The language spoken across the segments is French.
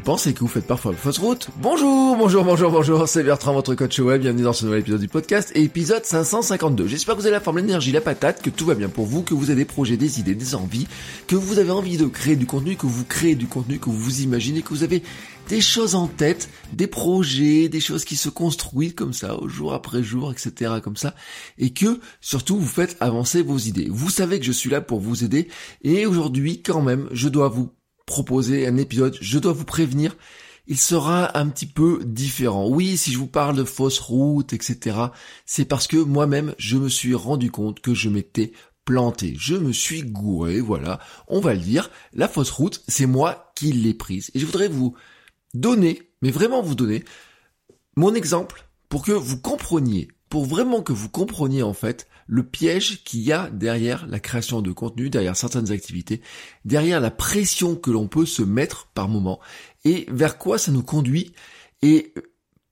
pensez que vous faites parfois fausse route Bonjour, bonjour, bonjour, bonjour, c'est Bertrand, votre coach web, bienvenue dans ce nouvel épisode du podcast, épisode 552. J'espère que vous avez la forme, l'énergie, la patate, que tout va bien pour vous, que vous avez des projets, des idées, des envies, que vous avez envie de créer du contenu, que vous créez du contenu, que vous vous imaginez, que vous avez des choses en tête, des projets, des choses qui se construisent comme ça, jour après jour, etc. comme ça, et que surtout vous faites avancer vos idées. Vous savez que je suis là pour vous aider, et aujourd'hui quand même, je dois vous proposer un épisode, je dois vous prévenir, il sera un petit peu différent. Oui, si je vous parle de fausses routes, etc., c'est parce que moi-même, je me suis rendu compte que je m'étais planté. Je me suis gouré, voilà, on va le dire. La fausse route, c'est moi qui l'ai prise. Et je voudrais vous donner, mais vraiment vous donner, mon exemple pour que vous compreniez, pour vraiment que vous compreniez en fait le piège qu'il y a derrière la création de contenu, derrière certaines activités, derrière la pression que l'on peut se mettre par moment, et vers quoi ça nous conduit, et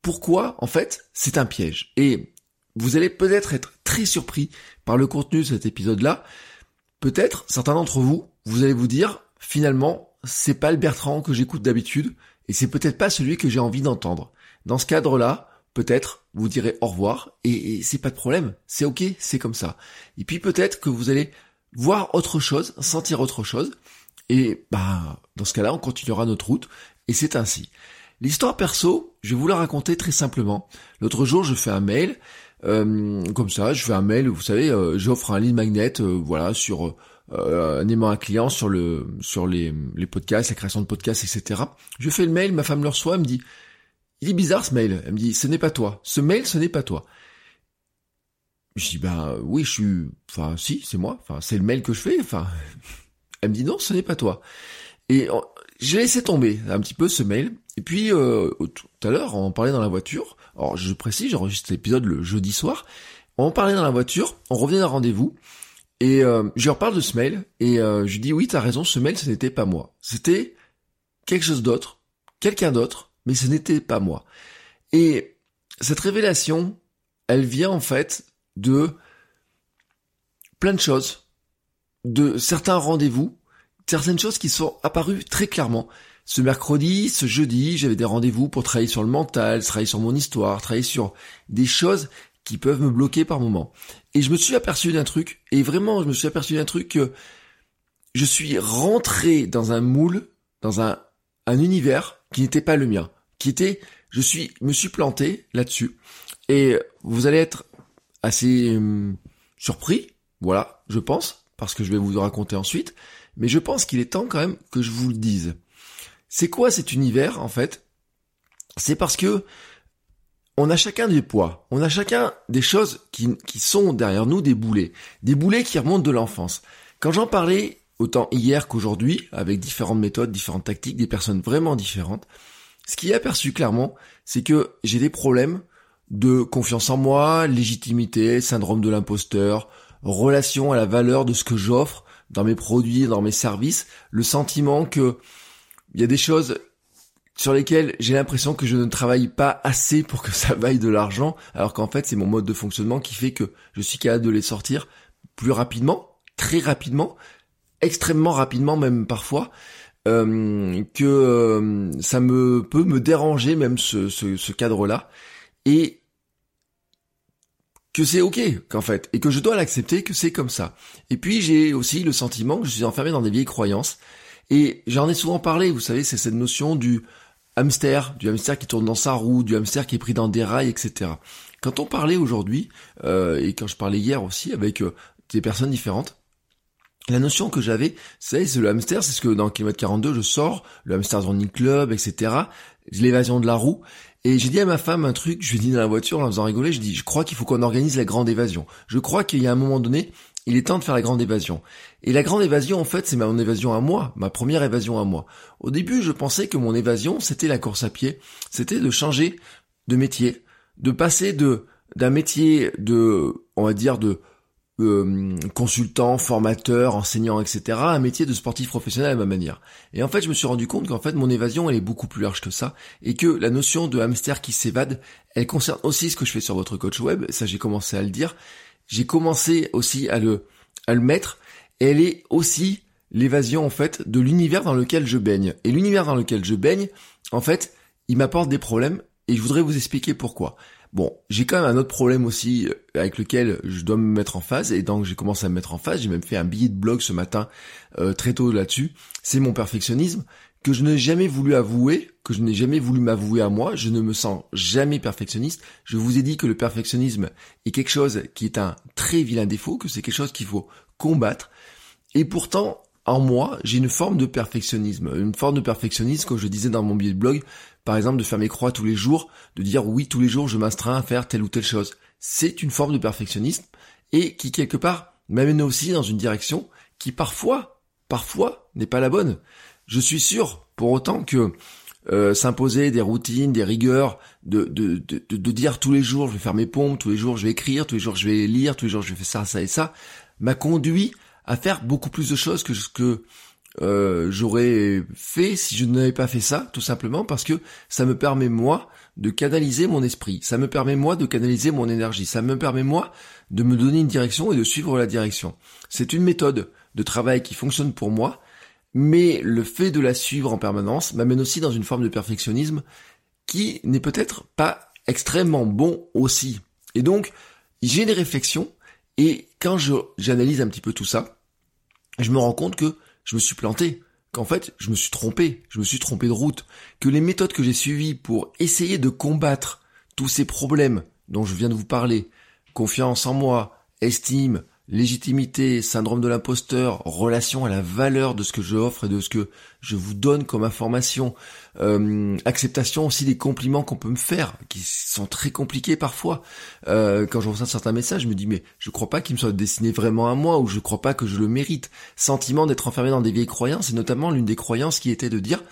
pourquoi en fait c'est un piège. Et vous allez peut-être être très surpris par le contenu de cet épisode-là. Peut-être certains d'entre vous, vous allez vous dire finalement c'est pas le Bertrand que j'écoute d'habitude, et c'est peut-être pas celui que j'ai envie d'entendre. Dans ce cadre-là, peut-être vous direz au revoir et, c'est pas de problème, c'est ok, c'est comme ça. Et puis peut-être que vous allez voir autre chose, sentir autre chose et bah dans ce cas-là on continuera notre route et c'est ainsi. L'histoire perso, je vais vous la raconter très simplement. L'autre jour je fais un mail euh, comme ça, je fais un mail, vous savez, euh, j'offre un lead magnet, euh, voilà, sur un aimant un client sur le sur les, les podcasts, la création de podcasts, etc. Je fais le mail, ma femme le reçoit, elle me dit il est bizarre ce mail. Elle me dit, ce n'est pas toi. Ce mail, ce n'est pas toi. Je dis, ben oui, je suis... Enfin, si, c'est moi. Enfin, c'est le mail que je fais. Enfin, elle me dit, non, ce n'est pas toi. Et j'ai laissé tomber un petit peu ce mail. Et puis, euh, tout à l'heure, on parlait dans la voiture. Alors, je précise, j'enregistre l'épisode le jeudi soir. On parlait dans la voiture. On revient d'un rendez-vous. Et euh, je reparle de ce mail. Et euh, je dis, oui, t'as raison, ce mail, ce n'était pas moi. C'était quelque chose d'autre. Quelqu'un d'autre mais ce n'était pas moi. Et cette révélation, elle vient en fait de plein de choses, de certains rendez-vous, certaines choses qui sont apparues très clairement. Ce mercredi, ce jeudi, j'avais des rendez-vous pour travailler sur le mental, travailler sur mon histoire, travailler sur des choses qui peuvent me bloquer par moment. Et je me suis aperçu d'un truc, et vraiment, je me suis aperçu d'un truc que je suis rentré dans un moule, dans un, un univers qui n'était pas le mien qui je suis, me suis planté là-dessus. Et vous allez être assez hum, surpris, voilà, je pense, parce que je vais vous le raconter ensuite. Mais je pense qu'il est temps quand même que je vous le dise. C'est quoi cet univers, en fait? C'est parce que on a chacun des poids, on a chacun des choses qui, qui sont derrière nous des boulets, des boulets qui remontent de l'enfance. Quand j'en parlais autant hier qu'aujourd'hui, avec différentes méthodes, différentes tactiques, des personnes vraiment différentes, ce qui est aperçu clairement, c'est que j'ai des problèmes de confiance en moi, légitimité, syndrome de l'imposteur, relation à la valeur de ce que j'offre dans mes produits, dans mes services, le sentiment que il y a des choses sur lesquelles j'ai l'impression que je ne travaille pas assez pour que ça vaille de l'argent, alors qu'en fait c'est mon mode de fonctionnement qui fait que je suis capable de les sortir plus rapidement, très rapidement, extrêmement rapidement même parfois, euh, que euh, ça me peut me déranger même ce, ce, ce cadre-là et que c'est ok qu'en fait et que je dois l'accepter que c'est comme ça. Et puis j'ai aussi le sentiment que je suis enfermé dans des vieilles croyances et j'en ai souvent parlé. Vous savez, c'est cette notion du hamster, du hamster qui tourne dans sa roue, du hamster qui est pris dans des rails, etc. Quand on parlait aujourd'hui euh, et quand je parlais hier aussi avec euh, des personnes différentes, la notion que j'avais, c'est le hamster, c'est ce que dans Kilomètre 42 je sors, le hamster running club, etc. L'évasion de la roue. Et j'ai dit à ma femme un truc, je lui ai dit dans la voiture en faisant rigoler, je dis, je crois qu'il faut qu'on organise la grande évasion. Je crois qu'il y a un moment donné, il est temps de faire la grande évasion. Et la grande évasion, en fait, c'est mon évasion à moi, ma première évasion à moi. Au début, je pensais que mon évasion, c'était la course à pied, c'était de changer de métier, de passer de d'un métier de, on va dire, de euh, consultant, formateur, enseignant, etc., un métier de sportif professionnel à ma manière. Et en fait, je me suis rendu compte qu'en fait, mon évasion, elle est beaucoup plus large que ça, et que la notion de hamster qui s'évade, elle concerne aussi ce que je fais sur votre coach web, ça j'ai commencé à le dire, j'ai commencé aussi à le, à le mettre, et elle est aussi l'évasion, en fait, de l'univers dans lequel je baigne. Et l'univers dans lequel je baigne, en fait, il m'apporte des problèmes, et je voudrais vous expliquer pourquoi. Bon, j'ai quand même un autre problème aussi euh, avec lequel je dois me mettre en phase et donc j'ai commencé à me mettre en phase. J'ai même fait un billet de blog ce matin euh, très tôt là-dessus. C'est mon perfectionnisme que je n'ai jamais voulu avouer, que je n'ai jamais voulu m'avouer à moi. Je ne me sens jamais perfectionniste. Je vous ai dit que le perfectionnisme est quelque chose qui est un très vilain défaut, que c'est quelque chose qu'il faut combattre. Et pourtant, en moi, j'ai une forme de perfectionnisme. Une forme de perfectionnisme, comme je disais dans mon billet de blog, par exemple de faire mes croix tous les jours, de dire oui tous les jours je m'astreins à faire telle ou telle chose. C'est une forme de perfectionnisme et qui quelque part m'amène aussi dans une direction qui parfois, parfois n'est pas la bonne. Je suis sûr pour autant que euh, s'imposer des routines, des rigueurs, de, de, de, de, dire tous les jours je vais faire mes pompes, tous les jours je vais écrire, tous les jours je vais lire, tous les jours je vais faire ça, ça et ça, m'a conduit à faire beaucoup plus de choses que ce que euh, j'aurais fait si je n'avais pas fait ça, tout simplement parce que ça me permet moi de canaliser mon esprit, ça me permet moi de canaliser mon énergie, ça me permet moi de me donner une direction et de suivre la direction. C'est une méthode de travail qui fonctionne pour moi, mais le fait de la suivre en permanence m'amène aussi dans une forme de perfectionnisme qui n'est peut-être pas extrêmement bon aussi. Et donc, j'ai des réflexions, et quand j'analyse un petit peu tout ça, je me rends compte que je me suis planté, qu'en fait, je me suis trompé, je me suis trompé de route, que les méthodes que j'ai suivies pour essayer de combattre tous ces problèmes dont je viens de vous parler, confiance en moi, estime, légitimité, syndrome de l'imposteur, relation à la valeur de ce que je offre et de ce que je vous donne comme information, euh, acceptation aussi des compliments qu'on peut me faire, qui sont très compliqués parfois. Euh, quand je reçois certains messages, je me dis mais je crois pas qu'ils me soient destinés vraiment à moi ou je crois pas que je le mérite. Sentiment d'être enfermé dans des vieilles croyances et notamment l'une des croyances qui était de dire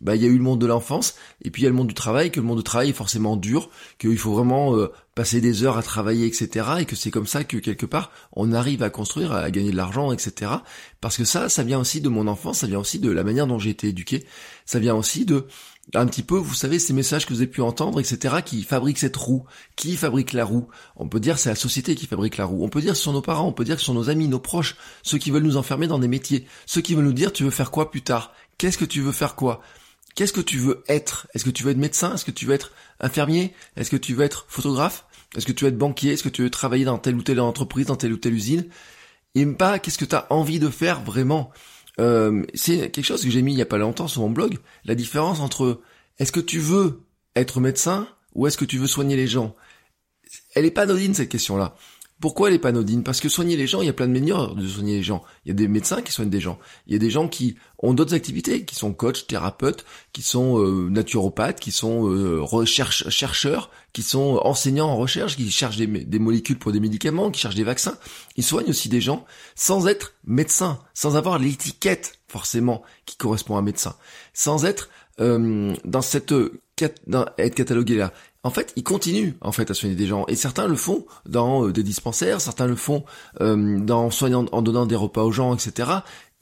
bah il y a eu le monde de l'enfance et puis il y a le monde du travail, que le monde du travail est forcément dur, qu'il faut vraiment euh, passer des heures à travailler, etc. Et que c'est comme ça que quelque part on arrive à construire, à gagner de l'argent, etc. Parce que ça, ça vient aussi de mon enfance, ça vient aussi de la manière dont j'ai été éduqué, ça vient aussi de un petit peu, vous savez, ces messages que vous avez pu entendre, etc., qui fabriquent cette roue. Qui fabrique la roue On peut dire c'est la société qui fabrique la roue. On peut dire ce sont nos parents, on peut dire ce sont nos amis, nos proches, ceux qui veulent nous enfermer dans des métiers, ceux qui veulent nous dire tu veux faire quoi plus tard? Qu'est-ce que tu veux faire quoi? Qu'est-ce que tu veux être? Est-ce que tu veux être médecin? Est-ce que tu veux être infirmier? Est-ce que tu veux être photographe? Est-ce que tu veux être banquier? Est-ce que tu veux travailler dans telle ou telle entreprise, dans telle ou telle usine? Et pas qu'est-ce que tu as envie de faire vraiment? Euh, C'est quelque chose que j'ai mis il y a pas longtemps sur mon blog. La différence entre est-ce que tu veux être médecin ou est-ce que tu veux soigner les gens? Elle est pas anodine cette question-là. Pourquoi pas anodine Parce que soigner les gens, il y a plein de manières de soigner les gens. Il y a des médecins qui soignent des gens. Il y a des gens qui ont d'autres activités, qui sont coachs, thérapeutes, qui sont euh, naturopathes, qui sont euh, chercheurs, qui sont enseignants en recherche, qui cherchent des, molécules pour des médicaments, qui cherchent des vaccins. Ils soignent aussi des gens sans être médecins, sans avoir l'étiquette forcément qui correspond à médecin, sans être euh, dans cette dans, être catalogué là en fait, ils continuent en fait à soigner des gens et certains le font dans euh, des dispensaires, certains le font euh, dans soignant, en donnant des repas aux gens, etc.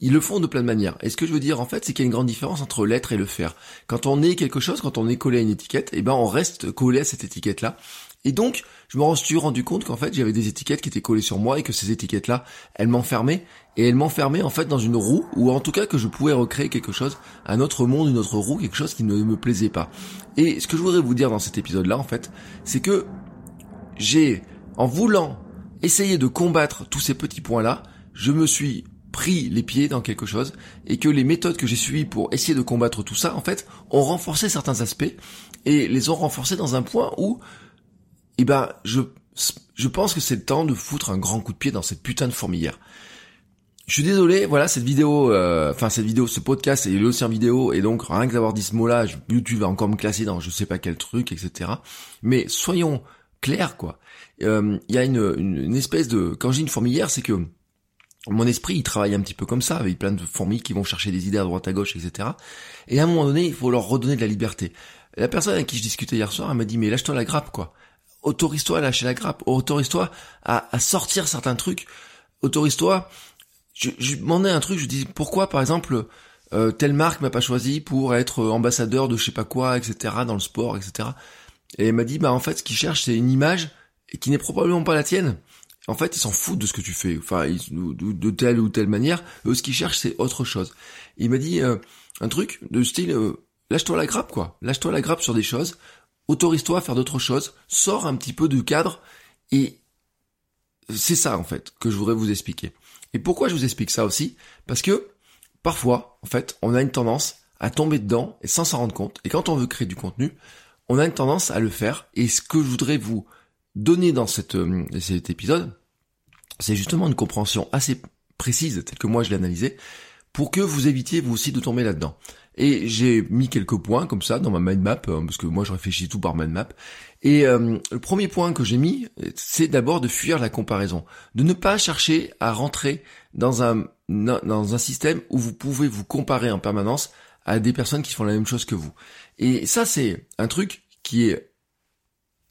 Ils le font de plein de manières. Et ce que je veux dire en fait, c'est qu'il y a une grande différence entre l'être et le faire. Quand on est quelque chose, quand on est collé à une étiquette, eh ben on reste collé à cette étiquette là. Et donc, je me suis rendu compte qu'en fait, j'avais des étiquettes qui étaient collées sur moi et que ces étiquettes-là, elles m'enfermaient et elles m'enfermaient en fait dans une roue ou en tout cas que je pouvais recréer quelque chose, un autre monde, une autre roue, quelque chose qui ne me plaisait pas. Et ce que je voudrais vous dire dans cet épisode-là, en fait, c'est que j'ai, en voulant essayer de combattre tous ces petits points-là, je me suis pris les pieds dans quelque chose et que les méthodes que j'ai suivies pour essayer de combattre tout ça, en fait, ont renforcé certains aspects et les ont renforcés dans un point où eh ben, je, je pense que c'est le temps de foutre un grand coup de pied dans cette putain de fourmilière. Je suis désolé, voilà, cette vidéo, euh, enfin cette vidéo, ce podcast est aussi en vidéo, et donc rien que d'avoir dit ce mot-là, YouTube va encore me classer dans je sais pas quel truc, etc. Mais soyons clairs, quoi. Il euh, y a une, une, espèce de... Quand j'ai une fourmilière, c'est que mon esprit, il travaille un petit peu comme ça, avec plein de fourmis qui vont chercher des idées à droite à gauche, etc. Et à un moment donné, il faut leur redonner de la liberté. La personne avec qui je discutais hier soir, elle m'a dit, mais lâche-toi la grappe, quoi. Autorise-toi à lâcher la grappe. Autorise-toi à, à, sortir certains trucs. Autorise-toi. Je, je demandais un truc, je dis, pourquoi, par exemple, euh, telle marque m'a pas choisi pour être ambassadeur de je sais pas quoi, etc. dans le sport, etc. Et elle m'a dit, bah en fait, ce qu'ils cherchent, c'est une image qui n'est probablement pas la tienne. En fait, ils s'en foutent de ce que tu fais, enfin, de, telle ou telle manière. Eux, ce qu'ils cherchent, c'est autre chose. il m'a dit euh, un truc de style, euh, lâche-toi la grappe, quoi. Lâche-toi la grappe sur des choses. Autorise-toi à faire d'autres choses. Sors un petit peu du cadre. Et c'est ça, en fait, que je voudrais vous expliquer. Et pourquoi je vous explique ça aussi? Parce que parfois, en fait, on a une tendance à tomber dedans et sans s'en rendre compte. Et quand on veut créer du contenu, on a une tendance à le faire. Et ce que je voudrais vous donner dans euh, cet épisode, c'est justement une compréhension assez précise, telle que moi je l'ai analysée, pour que vous évitiez vous aussi de tomber là-dedans. Et j'ai mis quelques points comme ça dans ma mind map, euh, parce que moi je réfléchis tout par mind map. Et euh, le premier point que j'ai mis, c'est d'abord de fuir la comparaison, de ne pas chercher à rentrer dans un dans un système où vous pouvez vous comparer en permanence à des personnes qui font la même chose que vous. Et ça c'est un truc qui est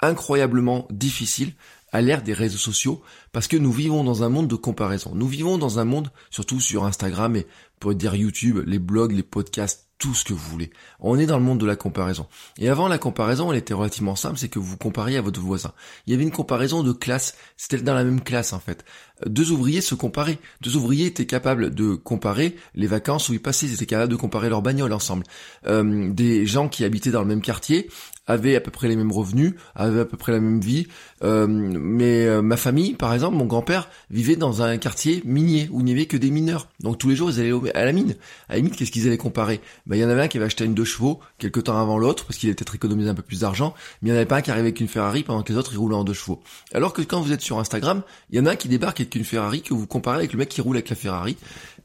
incroyablement difficile à l'ère des réseaux sociaux parce que nous vivons dans un monde de comparaison. Nous vivons dans un monde, surtout sur Instagram et pour dire YouTube, les blogs, les podcasts, tout ce que vous voulez. On est dans le monde de la comparaison. Et avant la comparaison, elle était relativement simple, c'est que vous compariez à votre voisin. Il y avait une comparaison de classe, c'était dans la même classe en fait. Deux ouvriers se comparaient. Deux ouvriers étaient capables de comparer les vacances où ils passaient, ils étaient capables de comparer leurs bagnoles ensemble. Euh, des gens qui habitaient dans le même quartier avaient à peu près les mêmes revenus, avaient à peu près la même vie. Euh, mais euh, ma famille, par exemple, mon grand-père vivait dans un quartier minier où il n'y avait que des mineurs. Donc tous les jours, ils allaient à la mine. À la mine, qu'est-ce qu'ils allaient comparer? Ben, Il y en avait un qui avait acheté une deux chevaux quelques temps avant l'autre parce qu'il était peut-être économisé un peu plus d'argent. Mais il n'y en avait pas un qui arrivait avec une Ferrari pendant que les autres ils roulaient en deux chevaux. Alors que quand vous êtes sur Instagram, il y en a un qui débarque avec une Ferrari que vous comparez avec le mec qui roule avec la Ferrari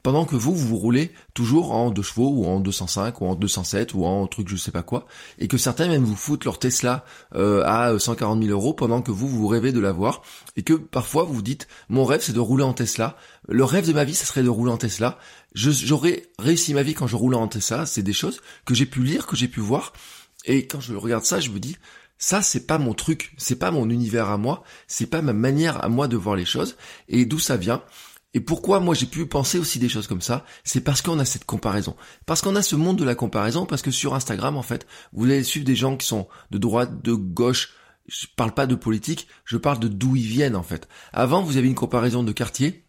pendant que vous, vous roulez toujours en 2 chevaux ou en 205 ou en 207 ou en truc je sais pas quoi, et que certains même vous foutent leur Tesla euh, à 140 000 euros pendant que vous, vous rêvez de l'avoir, et que parfois vous vous dites, mon rêve c'est de rouler en Tesla, le rêve de ma vie, ce serait de rouler en Tesla, j'aurais réussi ma vie quand je roulais en Tesla, c'est des choses que j'ai pu lire, que j'ai pu voir, et quand je regarde ça, je me dis, ça, c'est pas mon truc, c'est pas mon univers à moi, c'est pas ma manière à moi de voir les choses, et d'où ça vient? Et pourquoi moi j'ai pu penser aussi des choses comme ça? C'est parce qu'on a cette comparaison. Parce qu'on a ce monde de la comparaison, parce que sur Instagram, en fait, vous allez suivre des gens qui sont de droite, de gauche. Je parle pas de politique, je parle de d'où ils viennent, en fait. Avant, vous avez une comparaison de quartier,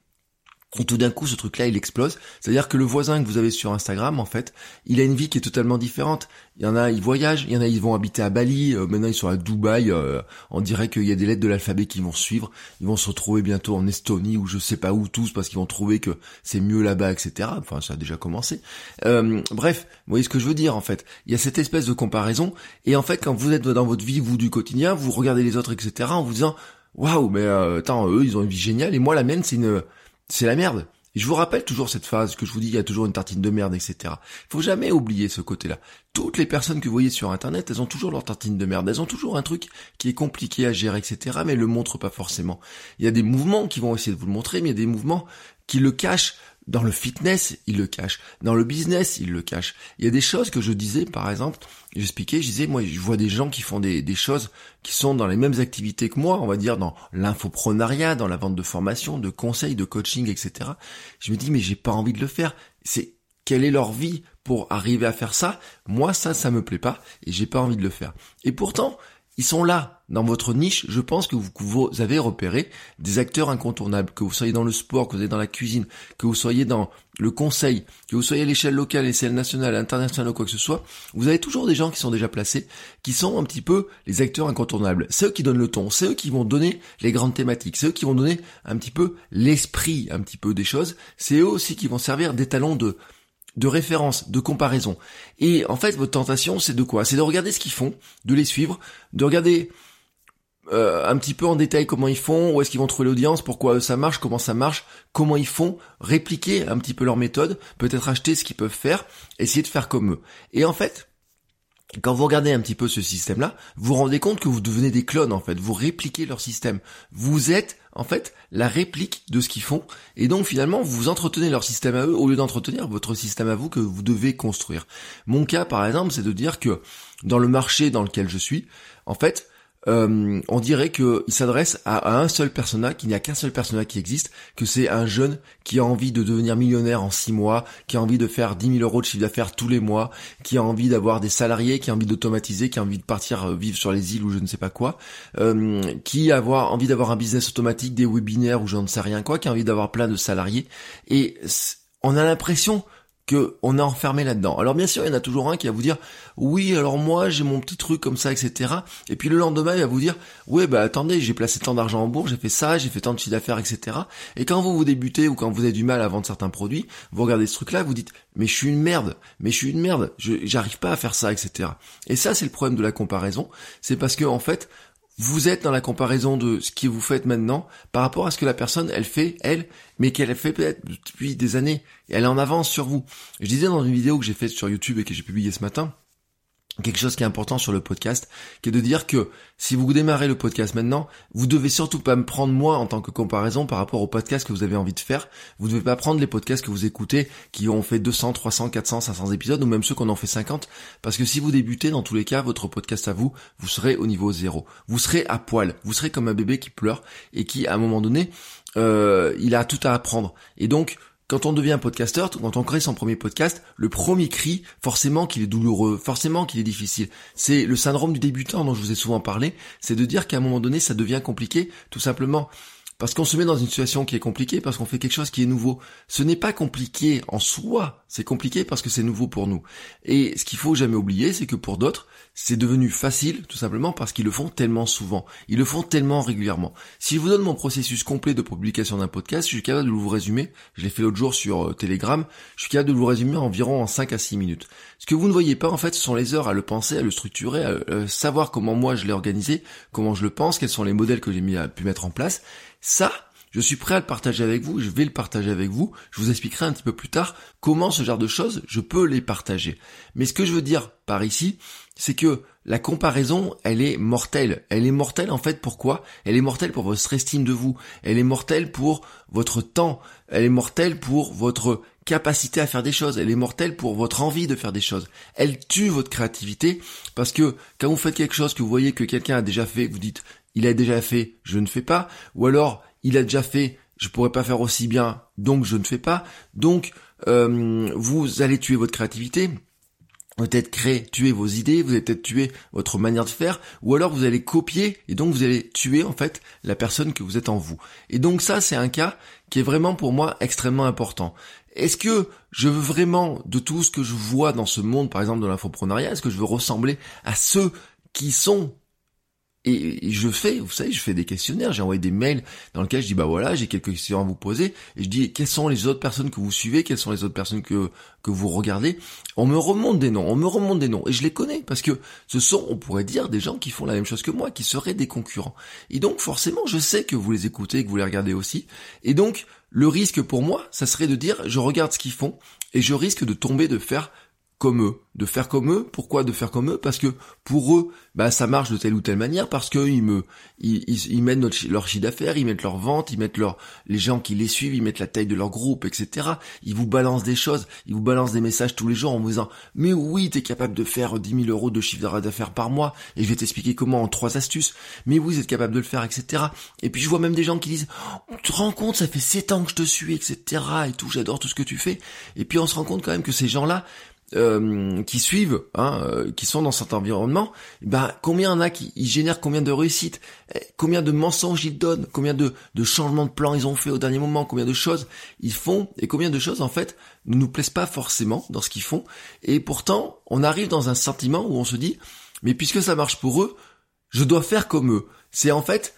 et tout d'un coup, ce truc-là, il explose. C'est-à-dire que le voisin que vous avez sur Instagram, en fait, il a une vie qui est totalement différente. Il y en a, ils voyagent, il y en a, ils vont habiter à Bali, euh, maintenant ils sont à Dubaï, euh, on dirait qu'il y a des lettres de l'alphabet qui vont suivre, ils vont se retrouver bientôt en Estonie ou je sais pas où tous parce qu'ils vont trouver que c'est mieux là-bas, etc. Enfin, ça a déjà commencé. Euh, bref, vous voyez ce que je veux dire, en fait. Il y a cette espèce de comparaison, et en fait, quand vous êtes dans votre vie, vous, du quotidien, vous regardez les autres, etc., en vous disant, waouh, mais attends, eux, ils ont une vie géniale, et moi, la mienne, c'est une c'est la merde. Et je vous rappelle toujours cette phase que je vous dis, il y a toujours une tartine de merde, etc. Il faut jamais oublier ce côté-là. Toutes les personnes que vous voyez sur Internet, elles ont toujours leur tartine de merde. Elles ont toujours un truc qui est compliqué à gérer, etc. Mais elles le montrent pas forcément. Il y a des mouvements qui vont essayer de vous le montrer, mais il y a des mouvements qui le cachent dans le fitness, il le cache. Dans le business, il le cache. Il y a des choses que je disais, par exemple, j'expliquais, je disais, moi, je vois des gens qui font des, des, choses qui sont dans les mêmes activités que moi, on va dire dans l'infoprenariat, dans la vente de formation, de conseils, de coaching, etc. Je me dis, mais j'ai pas envie de le faire. C'est quelle est leur vie pour arriver à faire ça? Moi, ça, ça me plaît pas et j'ai pas envie de le faire. Et pourtant, ils sont là, dans votre niche. Je pense que vous, avez repéré des acteurs incontournables, que vous soyez dans le sport, que vous soyez dans la cuisine, que vous soyez dans le conseil, que vous soyez à l'échelle locale, l'échelle nationale, internationale ou quoi que ce soit. Vous avez toujours des gens qui sont déjà placés, qui sont un petit peu les acteurs incontournables. C'est eux qui donnent le ton, c'est eux qui vont donner les grandes thématiques, c'est eux qui vont donner un petit peu l'esprit, un petit peu des choses. C'est eux aussi qui vont servir d'étalon de de référence, de comparaison. Et en fait, votre tentation, c'est de quoi? C'est de regarder ce qu'ils font, de les suivre, de regarder euh, un petit peu en détail comment ils font, où est-ce qu'ils vont trouver l'audience, pourquoi ça marche, comment ça marche, comment ils font, répliquer un petit peu leur méthode, peut-être acheter ce qu'ils peuvent faire, essayer de faire comme eux. Et en fait, quand vous regardez un petit peu ce système-là, vous vous rendez compte que vous devenez des clones en fait, vous répliquez leur système. Vous êtes en fait la réplique de ce qu'ils font et donc finalement vous entretenez leur système à eux au lieu d'entretenir votre système à vous que vous devez construire. Mon cas par exemple, c'est de dire que dans le marché dans lequel je suis, en fait, euh, on dirait qu'il s'adresse à, un seul persona, qu'il n'y a qu'un seul persona qui existe, que c'est un jeune qui a envie de devenir millionnaire en six mois, qui a envie de faire 10 000 euros de chiffre d'affaires tous les mois, qui a envie d'avoir des salariés, qui a envie d'automatiser, qui a envie de partir euh, vivre sur les îles ou je ne sais pas quoi, euh, qui a envie d'avoir un business automatique, des webinaires ou je ne sais rien quoi, qui a envie d'avoir plein de salariés. Et on a l'impression que on est enfermé là-dedans. Alors bien sûr, il y en a toujours un qui va vous dire oui, alors moi j'ai mon petit truc comme ça, etc. Et puis le lendemain, il va vous dire oui, bah attendez, j'ai placé tant d'argent en bourse, j'ai fait ça, j'ai fait tant de chiffre d'affaires, etc. Et quand vous vous débutez ou quand vous avez du mal à vendre certains produits, vous regardez ce truc-là, vous dites mais je suis une merde, mais je suis une merde, j'arrive pas à faire ça, etc. Et ça, c'est le problème de la comparaison, c'est parce que en fait, vous êtes dans la comparaison de ce que vous faites maintenant par rapport à ce que la personne, elle fait, elle, mais qu'elle fait peut-être depuis des années. Et elle est en avance sur vous. Je disais dans une vidéo que j'ai faite sur YouTube et que j'ai publiée ce matin, quelque chose qui est important sur le podcast, qui est de dire que si vous démarrez le podcast maintenant, vous devez surtout pas me prendre moi en tant que comparaison par rapport au podcast que vous avez envie de faire. Vous devez pas prendre les podcasts que vous écoutez qui ont fait 200, 300, 400, 500 épisodes ou même ceux qu'on en fait 50 parce que si vous débutez dans tous les cas votre podcast à vous, vous serez au niveau zéro. Vous serez à poil. Vous serez comme un bébé qui pleure et qui à un moment donné, euh, il a tout à apprendre. Et donc quand on devient podcasteur, quand on crée son premier podcast, le premier cri, forcément qu'il est douloureux, forcément qu'il est difficile. C'est le syndrome du débutant dont je vous ai souvent parlé, c'est de dire qu'à un moment donné, ça devient compliqué, tout simplement. Parce qu'on se met dans une situation qui est compliquée, parce qu'on fait quelque chose qui est nouveau. Ce n'est pas compliqué en soi, c'est compliqué parce que c'est nouveau pour nous. Et ce qu'il faut jamais oublier, c'est que pour d'autres, c'est devenu facile, tout simplement parce qu'ils le font tellement souvent. Ils le font tellement régulièrement. Si je vous donne mon processus complet de publication d'un podcast, je suis capable de vous résumer, je l'ai fait l'autre jour sur euh, Telegram, je suis capable de vous résumer environ en 5 à 6 minutes. Ce que vous ne voyez pas, en fait, ce sont les heures à le penser, à le structurer, à euh, savoir comment moi je l'ai organisé, comment je le pense, quels sont les modèles que j'ai pu mettre en place. Ça, je suis prêt à le partager avec vous, je vais le partager avec vous, je vous expliquerai un petit peu plus tard comment ce genre de choses, je peux les partager. Mais ce que je veux dire par ici, c'est que la comparaison, elle est mortelle. Elle est mortelle en fait pourquoi? Elle est mortelle pour votre estime de vous, elle est mortelle pour votre temps, elle est mortelle pour votre capacité à faire des choses, elle est mortelle pour votre envie de faire des choses. Elle tue votre créativité parce que quand vous faites quelque chose que vous voyez que quelqu'un a déjà fait, vous dites il a déjà fait, je ne fais pas, ou alors il a déjà fait, je pourrais pas faire aussi bien, donc je ne fais pas. Donc euh, vous allez tuer votre créativité. Peut-être créer, tuer vos idées, vous allez peut-être tuer votre manière de faire, ou alors vous allez copier et donc vous allez tuer en fait la personne que vous êtes en vous. Et donc ça c'est un cas qui est vraiment pour moi extrêmement important. Est-ce que je veux vraiment de tout ce que je vois dans ce monde, par exemple de l'infoprenariat, est-ce que je veux ressembler à ceux qui sont et je fais, vous savez, je fais des questionnaires, j'ai envoyé des mails dans lesquels je dis bah voilà, j'ai quelques questions à vous poser et je dis quelles sont les autres personnes que vous suivez, quelles sont les autres personnes que que vous regardez? On me remonte des noms, on me remonte des noms et je les connais parce que ce sont, on pourrait dire, des gens qui font la même chose que moi, qui seraient des concurrents. Et donc forcément, je sais que vous les écoutez, que vous les regardez aussi. Et donc le risque pour moi, ça serait de dire je regarde ce qu'ils font et je risque de tomber de faire comme eux, de faire comme eux. Pourquoi de faire comme eux? Parce que pour eux, bah ça marche de telle ou telle manière, parce que ils me, ils, ils, mettent leur chiffre d'affaires, ils mettent leur vente, ils mettent leur, les gens qui les suivent, ils mettent la taille de leur groupe, etc. Ils vous balancent des choses, ils vous balancent des messages tous les jours en vous disant, mais oui, t'es capable de faire 10 000 euros de chiffre d'affaires par mois, et je vais t'expliquer comment en trois astuces. Mais vous êtes capable de le faire, etc. Et puis je vois même des gens qui disent, tu te rends compte, ça fait 7 ans que je te suis, etc. Et tout, j'adore tout ce que tu fais. Et puis on se rend compte quand même que ces gens-là, euh, qui suivent, hein, euh, qui sont dans cet environnement, ben combien en a qui ils génèrent combien de réussites, eh, combien de mensonges ils donnent, combien de, de changements de plans ils ont fait au dernier moment, combien de choses ils font et combien de choses en fait ne nous plaisent pas forcément dans ce qu'ils font et pourtant on arrive dans un sentiment où on se dit mais puisque ça marche pour eux, je dois faire comme eux. C'est en fait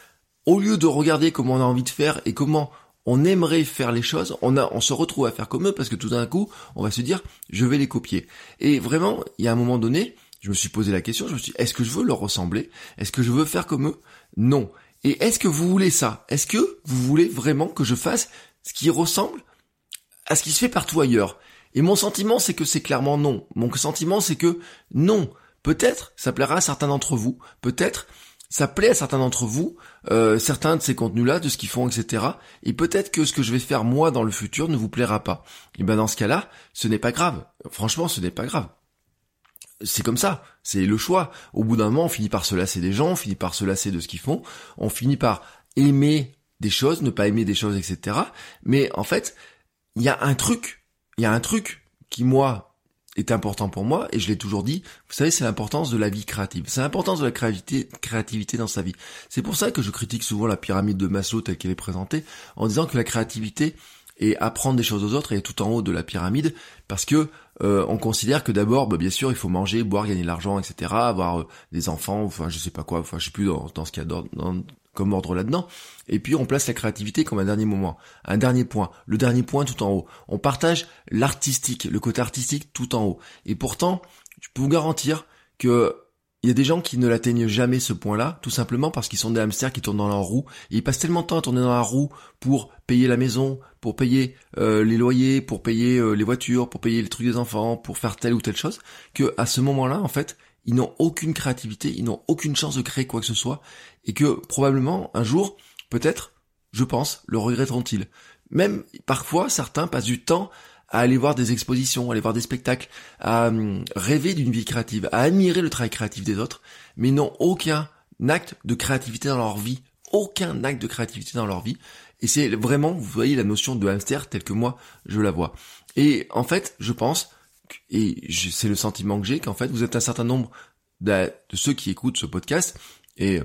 au lieu de regarder comment on a envie de faire et comment on aimerait faire les choses, on a, on se retrouve à faire comme eux parce que tout d'un coup, on va se dire, je vais les copier. Et vraiment, il y a un moment donné, je me suis posé la question, je me suis dit, est-ce que je veux leur ressembler? Est-ce que je veux faire comme eux? Non. Et est-ce que vous voulez ça? Est-ce que vous voulez vraiment que je fasse ce qui ressemble à ce qui se fait partout ailleurs? Et mon sentiment, c'est que c'est clairement non. Mon sentiment, c'est que non. Peut-être ça plaira à certains d'entre vous, peut-être ça plaît à certains d'entre vous, euh, certains de ces contenus-là, de ce qu'ils font, etc. Et peut-être que ce que je vais faire moi dans le futur ne vous plaira pas. Et ben dans ce cas-là, ce n'est pas grave. Franchement, ce n'est pas grave. C'est comme ça, c'est le choix. Au bout d'un moment, on finit par se lasser des gens, on finit par se lasser de ce qu'ils font, on finit par aimer des choses, ne pas aimer des choses, etc. Mais en fait, il y a un truc, il y a un truc qui moi est important pour moi, et je l'ai toujours dit, vous savez, c'est l'importance de la vie créative. C'est l'importance de la créativité, créativité dans sa vie. C'est pour ça que je critique souvent la pyramide de Maslow telle qu'elle est présentée, en disant que la créativité et apprendre des choses aux autres est tout en haut de la pyramide, parce que euh, on considère que d'abord, bah, bien sûr, il faut manger, boire, gagner de l'argent, etc., avoir euh, des enfants, enfin, je sais pas quoi, enfin, je sais plus dans, dans ce qu'il y a dans, comme ordre là-dedans. Et puis on place la créativité comme un dernier moment, un dernier point, le dernier point tout en haut. On partage l'artistique, le côté artistique tout en haut. Et pourtant, je peux vous garantir que il y a des gens qui ne l'atteignent jamais ce point-là, tout simplement parce qu'ils sont des hamsters qui tournent dans leur roue. Et ils passent tellement de temps à tourner dans la roue pour payer la maison, pour payer euh, les loyers, pour payer euh, les voitures, pour payer les trucs des enfants, pour faire telle ou telle chose, que à ce moment-là, en fait, ils n'ont aucune créativité, ils n'ont aucune chance de créer quoi que ce soit, et que probablement un jour, peut-être, je pense, le regretteront-ils. Même parfois, certains passent du temps à aller voir des expositions, à aller voir des spectacles, à hum, rêver d'une vie créative, à admirer le travail créatif des autres, mais n'ont aucun acte de créativité dans leur vie, aucun acte de créativité dans leur vie. Et c'est vraiment, vous voyez la notion de hamster telle que moi je la vois. Et en fait, je pense et c'est le sentiment que j'ai, qu'en fait, vous êtes un certain nombre de, ceux qui écoutent ce podcast, et euh,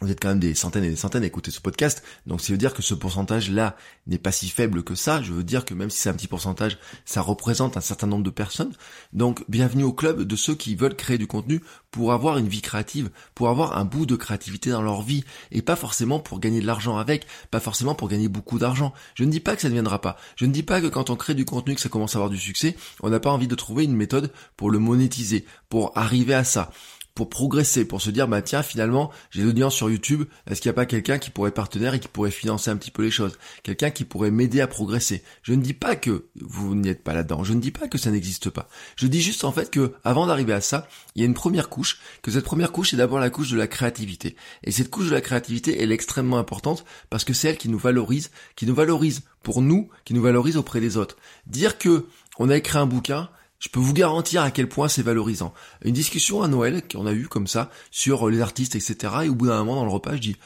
vous êtes quand même des centaines et des centaines à écouter ce podcast, donc ça veut dire que ce pourcentage-là n'est pas si faible que ça, je veux dire que même si c'est un petit pourcentage, ça représente un certain nombre de personnes, donc bienvenue au club de ceux qui veulent créer du contenu pour avoir une vie créative, pour avoir un bout de créativité dans leur vie, et pas forcément pour gagner de l'argent avec, pas forcément pour gagner beaucoup d'argent. Je ne dis pas que ça ne viendra pas, je ne dis pas que quand on crée du contenu, que ça commence à avoir du succès, on n'a pas envie de trouver une méthode pour le monétiser, pour arriver à ça pour progresser, pour se dire bah tiens finalement j'ai l'audience sur YouTube, est-ce qu'il n'y a pas quelqu'un qui pourrait partenaire et qui pourrait financer un petit peu les choses, quelqu'un qui pourrait m'aider à progresser. Je ne dis pas que vous n'y êtes pas là-dedans, je ne dis pas que ça n'existe pas. Je dis juste en fait que avant d'arriver à ça, il y a une première couche, que cette première couche est d'abord la couche de la créativité. Et cette couche de la créativité elle est extrêmement importante parce que c'est elle qui nous valorise, qui nous valorise pour nous, qui nous valorise auprès des autres. Dire que on a écrit un bouquin, je peux vous garantir à quel point c'est valorisant. Une discussion à Noël qu'on a eu comme ça sur les artistes, etc. Et au bout d'un moment dans le repas, je dis,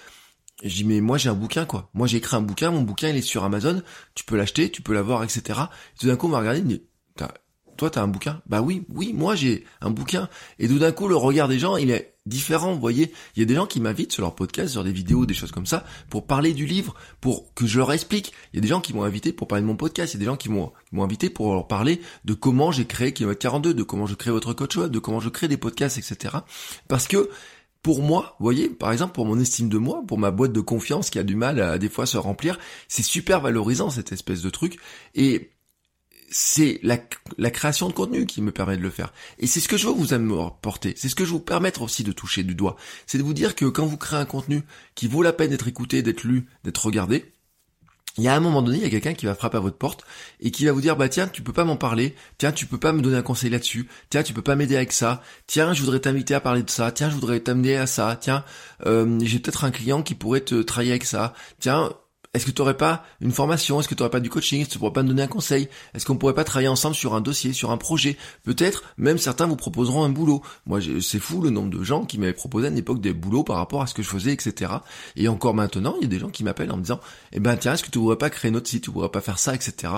je dis mais moi j'ai un bouquin quoi. Moi j'ai écrit un bouquin, mon bouquin il est sur Amazon, tu peux l'acheter, tu peux l'avoir, etc. Et tout d'un coup on m'a regardé, il me dit, toi t'as un bouquin? Bah oui, oui, moi j'ai un bouquin. Et tout d'un coup le regard des gens il est différents, vous voyez. Il y a des gens qui m'invitent sur leur podcast, sur des vidéos, des choses comme ça, pour parler du livre, pour que je leur explique. Il y a des gens qui m'ont invité pour parler de mon podcast, il y a des gens qui m'ont invité pour leur parler de comment j'ai créé Kilomètre 42, de comment je crée votre coach web, de comment je crée des podcasts, etc. Parce que pour moi, vous voyez, par exemple, pour mon estime de moi, pour ma boîte de confiance qui a du mal à des fois se remplir, c'est super valorisant cette espèce de truc. Et c'est la, création de contenu qui me permet de le faire. Et c'est ce que je veux vous apporter. C'est ce que je veux vous permettre aussi de toucher du doigt. C'est de vous dire que quand vous créez un contenu qui vaut la peine d'être écouté, d'être lu, d'être regardé, il y a un moment donné, il y a quelqu'un qui va frapper à votre porte et qui va vous dire bah tiens, tu peux pas m'en parler, tiens, tu peux pas me donner un conseil là-dessus, tiens, tu peux pas m'aider avec ça, tiens, je voudrais t'inviter à parler de ça, tiens, je voudrais t'amener à ça, tiens, euh, j'ai peut-être un client qui pourrait te travailler avec ça, tiens, est-ce que tu aurais pas une formation? Est-ce que tu aurais pas du coaching? Est-ce que tu pourrais pas me donner un conseil? Est-ce qu'on pourrait pas travailler ensemble sur un dossier, sur un projet? Peut-être, même certains vous proposeront un boulot. Moi, c'est fou le nombre de gens qui m'avaient proposé à une époque des boulots par rapport à ce que je faisais, etc. Et encore maintenant, il y a des gens qui m'appellent en me disant, eh ben tiens, est-ce que tu pourrais pas créer notre site? Tu pourrais pas faire ça, etc.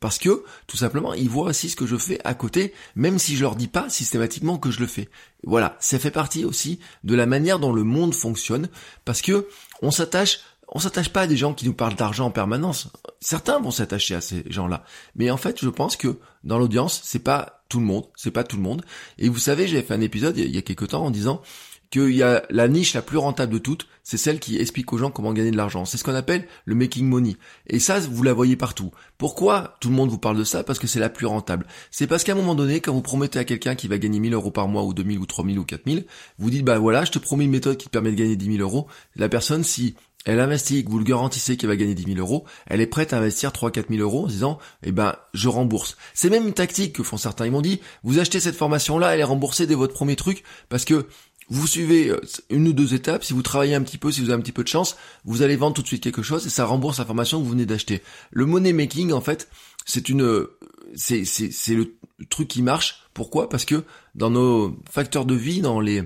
Parce que, tout simplement, ils voient aussi ce que je fais à côté, même si je leur dis pas systématiquement que je le fais. Voilà, ça fait partie aussi de la manière dont le monde fonctionne, parce que on s'attache on s'attache pas à des gens qui nous parlent d'argent en permanence. Certains vont s'attacher à ces gens-là. Mais en fait, je pense que dans l'audience, c'est pas tout le monde, c'est pas tout le monde. Et vous savez, j'avais fait un épisode il y a quelques temps en disant qu'il y a la niche la plus rentable de toutes, c'est celle qui explique aux gens comment gagner de l'argent. C'est ce qu'on appelle le making money. Et ça, vous la voyez partout. Pourquoi tout le monde vous parle de ça? Parce que c'est la plus rentable. C'est parce qu'à un moment donné, quand vous promettez à quelqu'un qui va gagner 1000 euros par mois ou 2000 ou 3000 ou 4000, vous dites, bah voilà, je te promets une méthode qui te permet de gagner 10 000 euros. La personne, si elle investit, vous le garantissez qu'elle va gagner 10 000 euros, elle est prête à investir 3-4 000 euros en disant, eh ben, je rembourse. C'est même une tactique que font certains. Ils m'ont dit, vous achetez cette formation-là, elle est remboursée dès votre premier truc, parce que vous suivez euh, une ou deux étapes, si vous travaillez un petit peu, si vous avez un petit peu de chance, vous allez vendre tout de suite quelque chose et ça rembourse la formation que vous venez d'acheter. Le money making, en fait, c'est une, c'est, c'est, le truc qui marche. Pourquoi? Parce que dans nos facteurs de vie, dans les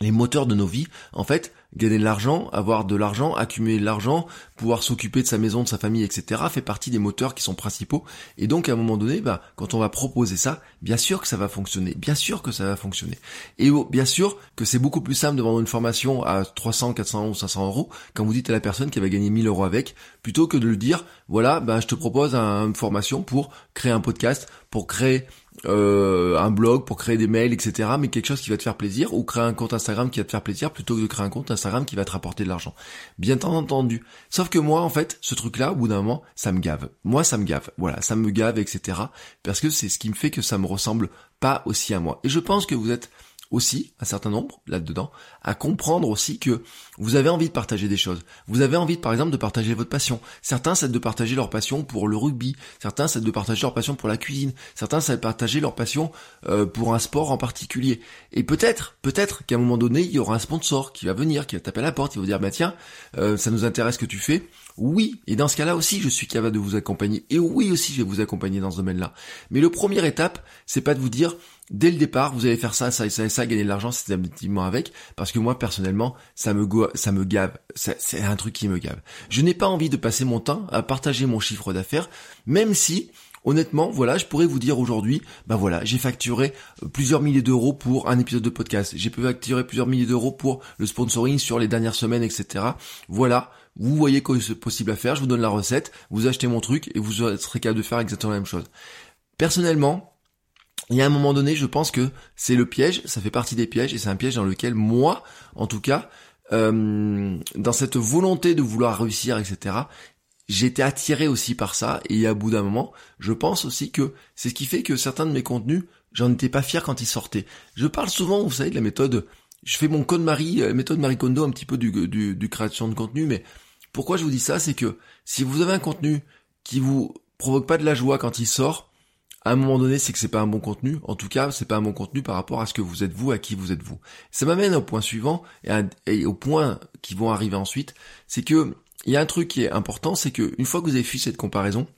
moteurs de nos vies, en fait, gagner de l'argent, avoir de l'argent, accumuler de l'argent, pouvoir s'occuper de sa maison, de sa famille, etc. fait partie des moteurs qui sont principaux. Et donc à un moment donné, bah, quand on va proposer ça, bien sûr que ça va fonctionner, bien sûr que ça va fonctionner. Et bien sûr que c'est beaucoup plus simple de vendre une formation à 300, 400 ou 500 euros quand vous dites à la personne qu'elle va gagner 1000 euros avec, plutôt que de le dire, voilà, bah, je te propose une formation pour créer un podcast, pour créer euh, un blog pour créer des mails, etc. Mais quelque chose qui va te faire plaisir, ou créer un compte Instagram qui va te faire plaisir, plutôt que de créer un compte Instagram qui va te rapporter de l'argent. Bien entendu. Sauf que moi, en fait, ce truc-là, au bout d'un moment, ça me gave. Moi, ça me gave. Voilà, ça me gave, etc. Parce que c'est ce qui me fait que ça me ressemble pas aussi à moi. Et je pense que vous êtes aussi, un certain nombre, là-dedans, à comprendre aussi que vous avez envie de partager des choses. Vous avez envie, par exemple, de partager votre passion. Certains, c'est de partager leur passion pour le rugby. Certains, c'est de partager leur passion pour la cuisine. Certains, c'est de partager leur passion euh, pour un sport en particulier. Et peut-être, peut-être qu'à un moment donné, il y aura un sponsor qui va venir, qui va taper à la porte, qui va dire, bah tiens, euh, ça nous intéresse ce que tu fais. Oui, et dans ce cas-là aussi, je suis capable de vous accompagner. Et oui aussi, je vais vous accompagner dans ce domaine-là. Mais le première étape, c'est pas de vous dire, dès le départ, vous allez faire ça, ça et ça et ça, gagner de l'argent systématiquement avec, parce que moi, personnellement, ça me, ça me gave. C'est un truc qui me gave. Je n'ai pas envie de passer mon temps à partager mon chiffre d'affaires, même si, honnêtement, voilà, je pourrais vous dire aujourd'hui, bah voilà, j'ai facturé euh, plusieurs milliers d'euros pour un épisode de podcast. J'ai pu facturer plusieurs milliers d'euros pour le sponsoring sur les dernières semaines, etc. Voilà, vous voyez que c'est possible à faire, je vous donne la recette, vous achetez mon truc et vous serez capable de faire exactement la même chose. Personnellement, il y a un moment donné, je pense que c'est le piège, ça fait partie des pièges et c'est un piège dans lequel moi, en tout cas, euh, dans cette volonté de vouloir réussir, etc., été attiré aussi par ça et à bout d'un moment, je pense aussi que c'est ce qui fait que certains de mes contenus, j'en étais pas fier quand ils sortaient. Je parle souvent, vous savez, de la méthode, je fais mon code Marie, euh, méthode Marie Kondo un petit peu du, du, du création de contenu, mais pourquoi je vous dis ça, c'est que si vous avez un contenu qui vous provoque pas de la joie quand il sort, à un moment donné, c'est que c'est pas un bon contenu. En tout cas, c'est pas un bon contenu par rapport à ce que vous êtes vous, à qui vous êtes vous. Ça m'amène au point suivant et, au point qui vont arriver ensuite, c'est que il y a un truc qui est important, c'est que une fois que vous avez fait cette comparaison,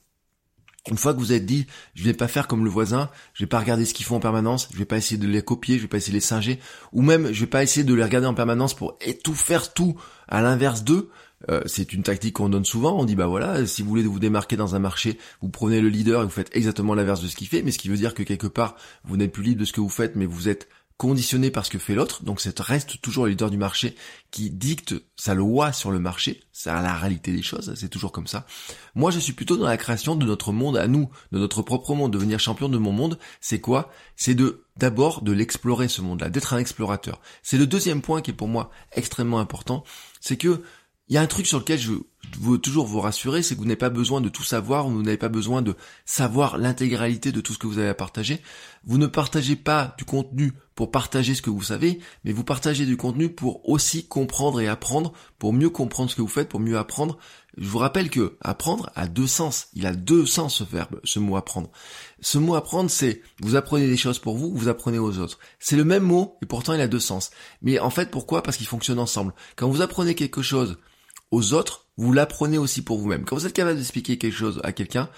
une fois que vous êtes dit, je vais pas faire comme le voisin, je vais pas regarder ce qu'ils font en permanence, je vais pas essayer de les copier, je vais pas essayer de les singer, ou même je vais pas essayer de les regarder en permanence pour tout faire tout à l'inverse d'eux, euh, c'est une tactique qu'on donne souvent. On dit bah voilà, si vous voulez vous démarquer dans un marché, vous prenez le leader et vous faites exactement l'inverse de ce qu'il fait, mais ce qui veut dire que quelque part vous n'êtes plus libre de ce que vous faites, mais vous êtes conditionné par ce que fait l'autre. Donc c'est reste toujours le leader du marché qui dicte sa loi sur le marché. C'est la réalité des choses, c'est toujours comme ça. Moi je suis plutôt dans la création de notre monde à nous, de notre propre monde, devenir champion de mon monde. C'est quoi? C'est de d'abord de l'explorer ce monde-là, d'être un explorateur. C'est le deuxième point qui est pour moi extrêmement important, c'est que il y a un truc sur lequel je veux toujours vous rassurer, c'est que vous n'avez pas besoin de tout savoir, vous n'avez pas besoin de savoir l'intégralité de tout ce que vous avez à partager. Vous ne partagez pas du contenu pour partager ce que vous savez, mais vous partagez du contenu pour aussi comprendre et apprendre, pour mieux comprendre ce que vous faites, pour mieux apprendre. Je vous rappelle que apprendre a deux sens. Il a deux sens ce verbe, ce mot apprendre. Ce mot apprendre, c'est vous apprenez des choses pour vous, vous apprenez aux autres. C'est le même mot et pourtant il a deux sens. Mais en fait, pourquoi? Parce qu'ils fonctionnent ensemble. Quand vous apprenez quelque chose aux autres, vous l'apprenez aussi pour vous-même. Quand vous êtes capable d'expliquer quelque chose à quelqu'un,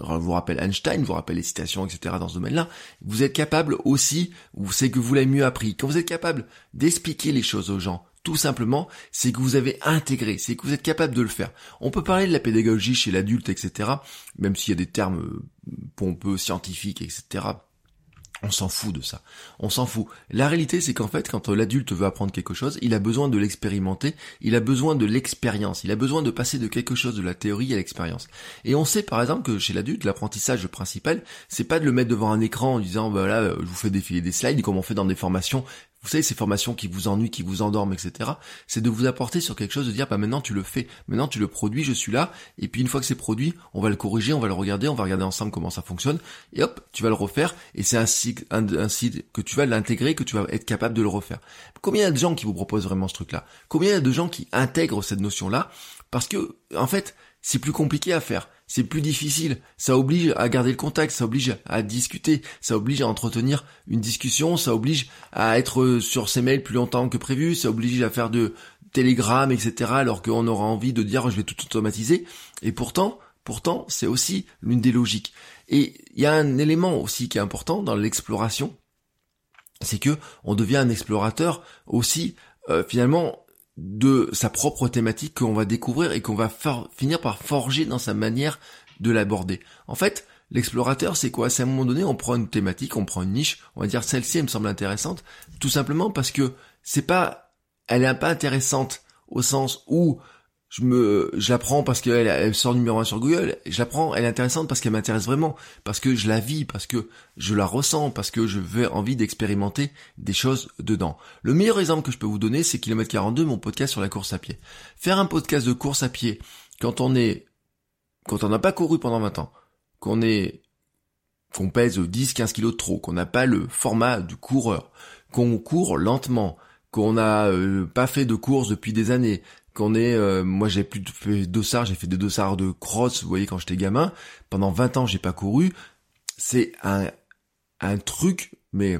euh, vous rappelle Einstein, vous rappelle les citations, etc. dans ce domaine-là, vous êtes capable aussi, c'est que vous l'avez mieux appris. Quand vous êtes capable d'expliquer les choses aux gens, tout simplement, c'est que vous avez intégré, c'est que vous êtes capable de le faire. On peut parler de la pédagogie chez l'adulte, etc., même s'il y a des termes euh, pompeux, scientifiques, etc., on s'en fout de ça. On s'en fout. La réalité, c'est qu'en fait, quand l'adulte veut apprendre quelque chose, il a besoin de l'expérimenter, il a besoin de l'expérience, il a besoin de passer de quelque chose de la théorie à l'expérience. Et on sait par exemple que chez l'adulte, l'apprentissage principal, c'est pas de le mettre devant un écran en disant, voilà, bah je vous fais défiler des slides comme on fait dans des formations vous savez, ces formations qui vous ennuient, qui vous endorment, etc. C'est de vous apporter sur quelque chose, de dire, bah maintenant tu le fais, maintenant tu le produis, je suis là, et puis une fois que c'est produit, on va le corriger, on va le regarder, on va regarder ensemble comment ça fonctionne, et hop, tu vas le refaire, et c'est ainsi, ainsi que tu vas l'intégrer, que tu vas être capable de le refaire. Combien y a de gens qui vous proposent vraiment ce truc-là? Combien y a de gens qui intègrent cette notion-là? Parce que, en fait, c'est plus compliqué à faire c'est plus difficile. Ça oblige à garder le contact, ça oblige à discuter, ça oblige à entretenir une discussion, ça oblige à être sur ses mails plus longtemps que prévu, ça oblige à faire de télégrammes, etc. alors qu'on aura envie de dire je vais tout automatiser. Et pourtant, pourtant, c'est aussi l'une des logiques. Et il y a un élément aussi qui est important dans l'exploration, c'est que on devient un explorateur aussi euh, finalement de sa propre thématique qu'on va découvrir et qu'on va finir par forger dans sa manière de l'aborder. En fait, l'explorateur, c'est quoi? C'est à un moment donné, on prend une thématique, on prend une niche, on va dire celle-ci, elle me semble intéressante, tout simplement parce que c'est pas, elle est pas intéressante au sens où je me, je la prends parce qu'elle elle sort numéro un sur Google. Je la prends, elle est intéressante parce qu'elle m'intéresse vraiment, parce que je la vis, parce que je la ressens, parce que je veux envie d'expérimenter des choses dedans. Le meilleur exemple que je peux vous donner, c'est Kilomètre 42, mon podcast sur la course à pied. Faire un podcast de course à pied quand on est, quand on n'a pas couru pendant 20 ans, qu'on est, qu'on pèse 10, 15 kilos de trop, qu'on n'a pas le format du coureur, qu'on court lentement, qu'on n'a euh, pas fait de course depuis des années, qu'on est, euh, moi j'ai plus fait dossard, j'ai fait des dossards de cross, vous voyez quand j'étais gamin, pendant 20 ans j'ai pas couru, c'est un, un truc, mais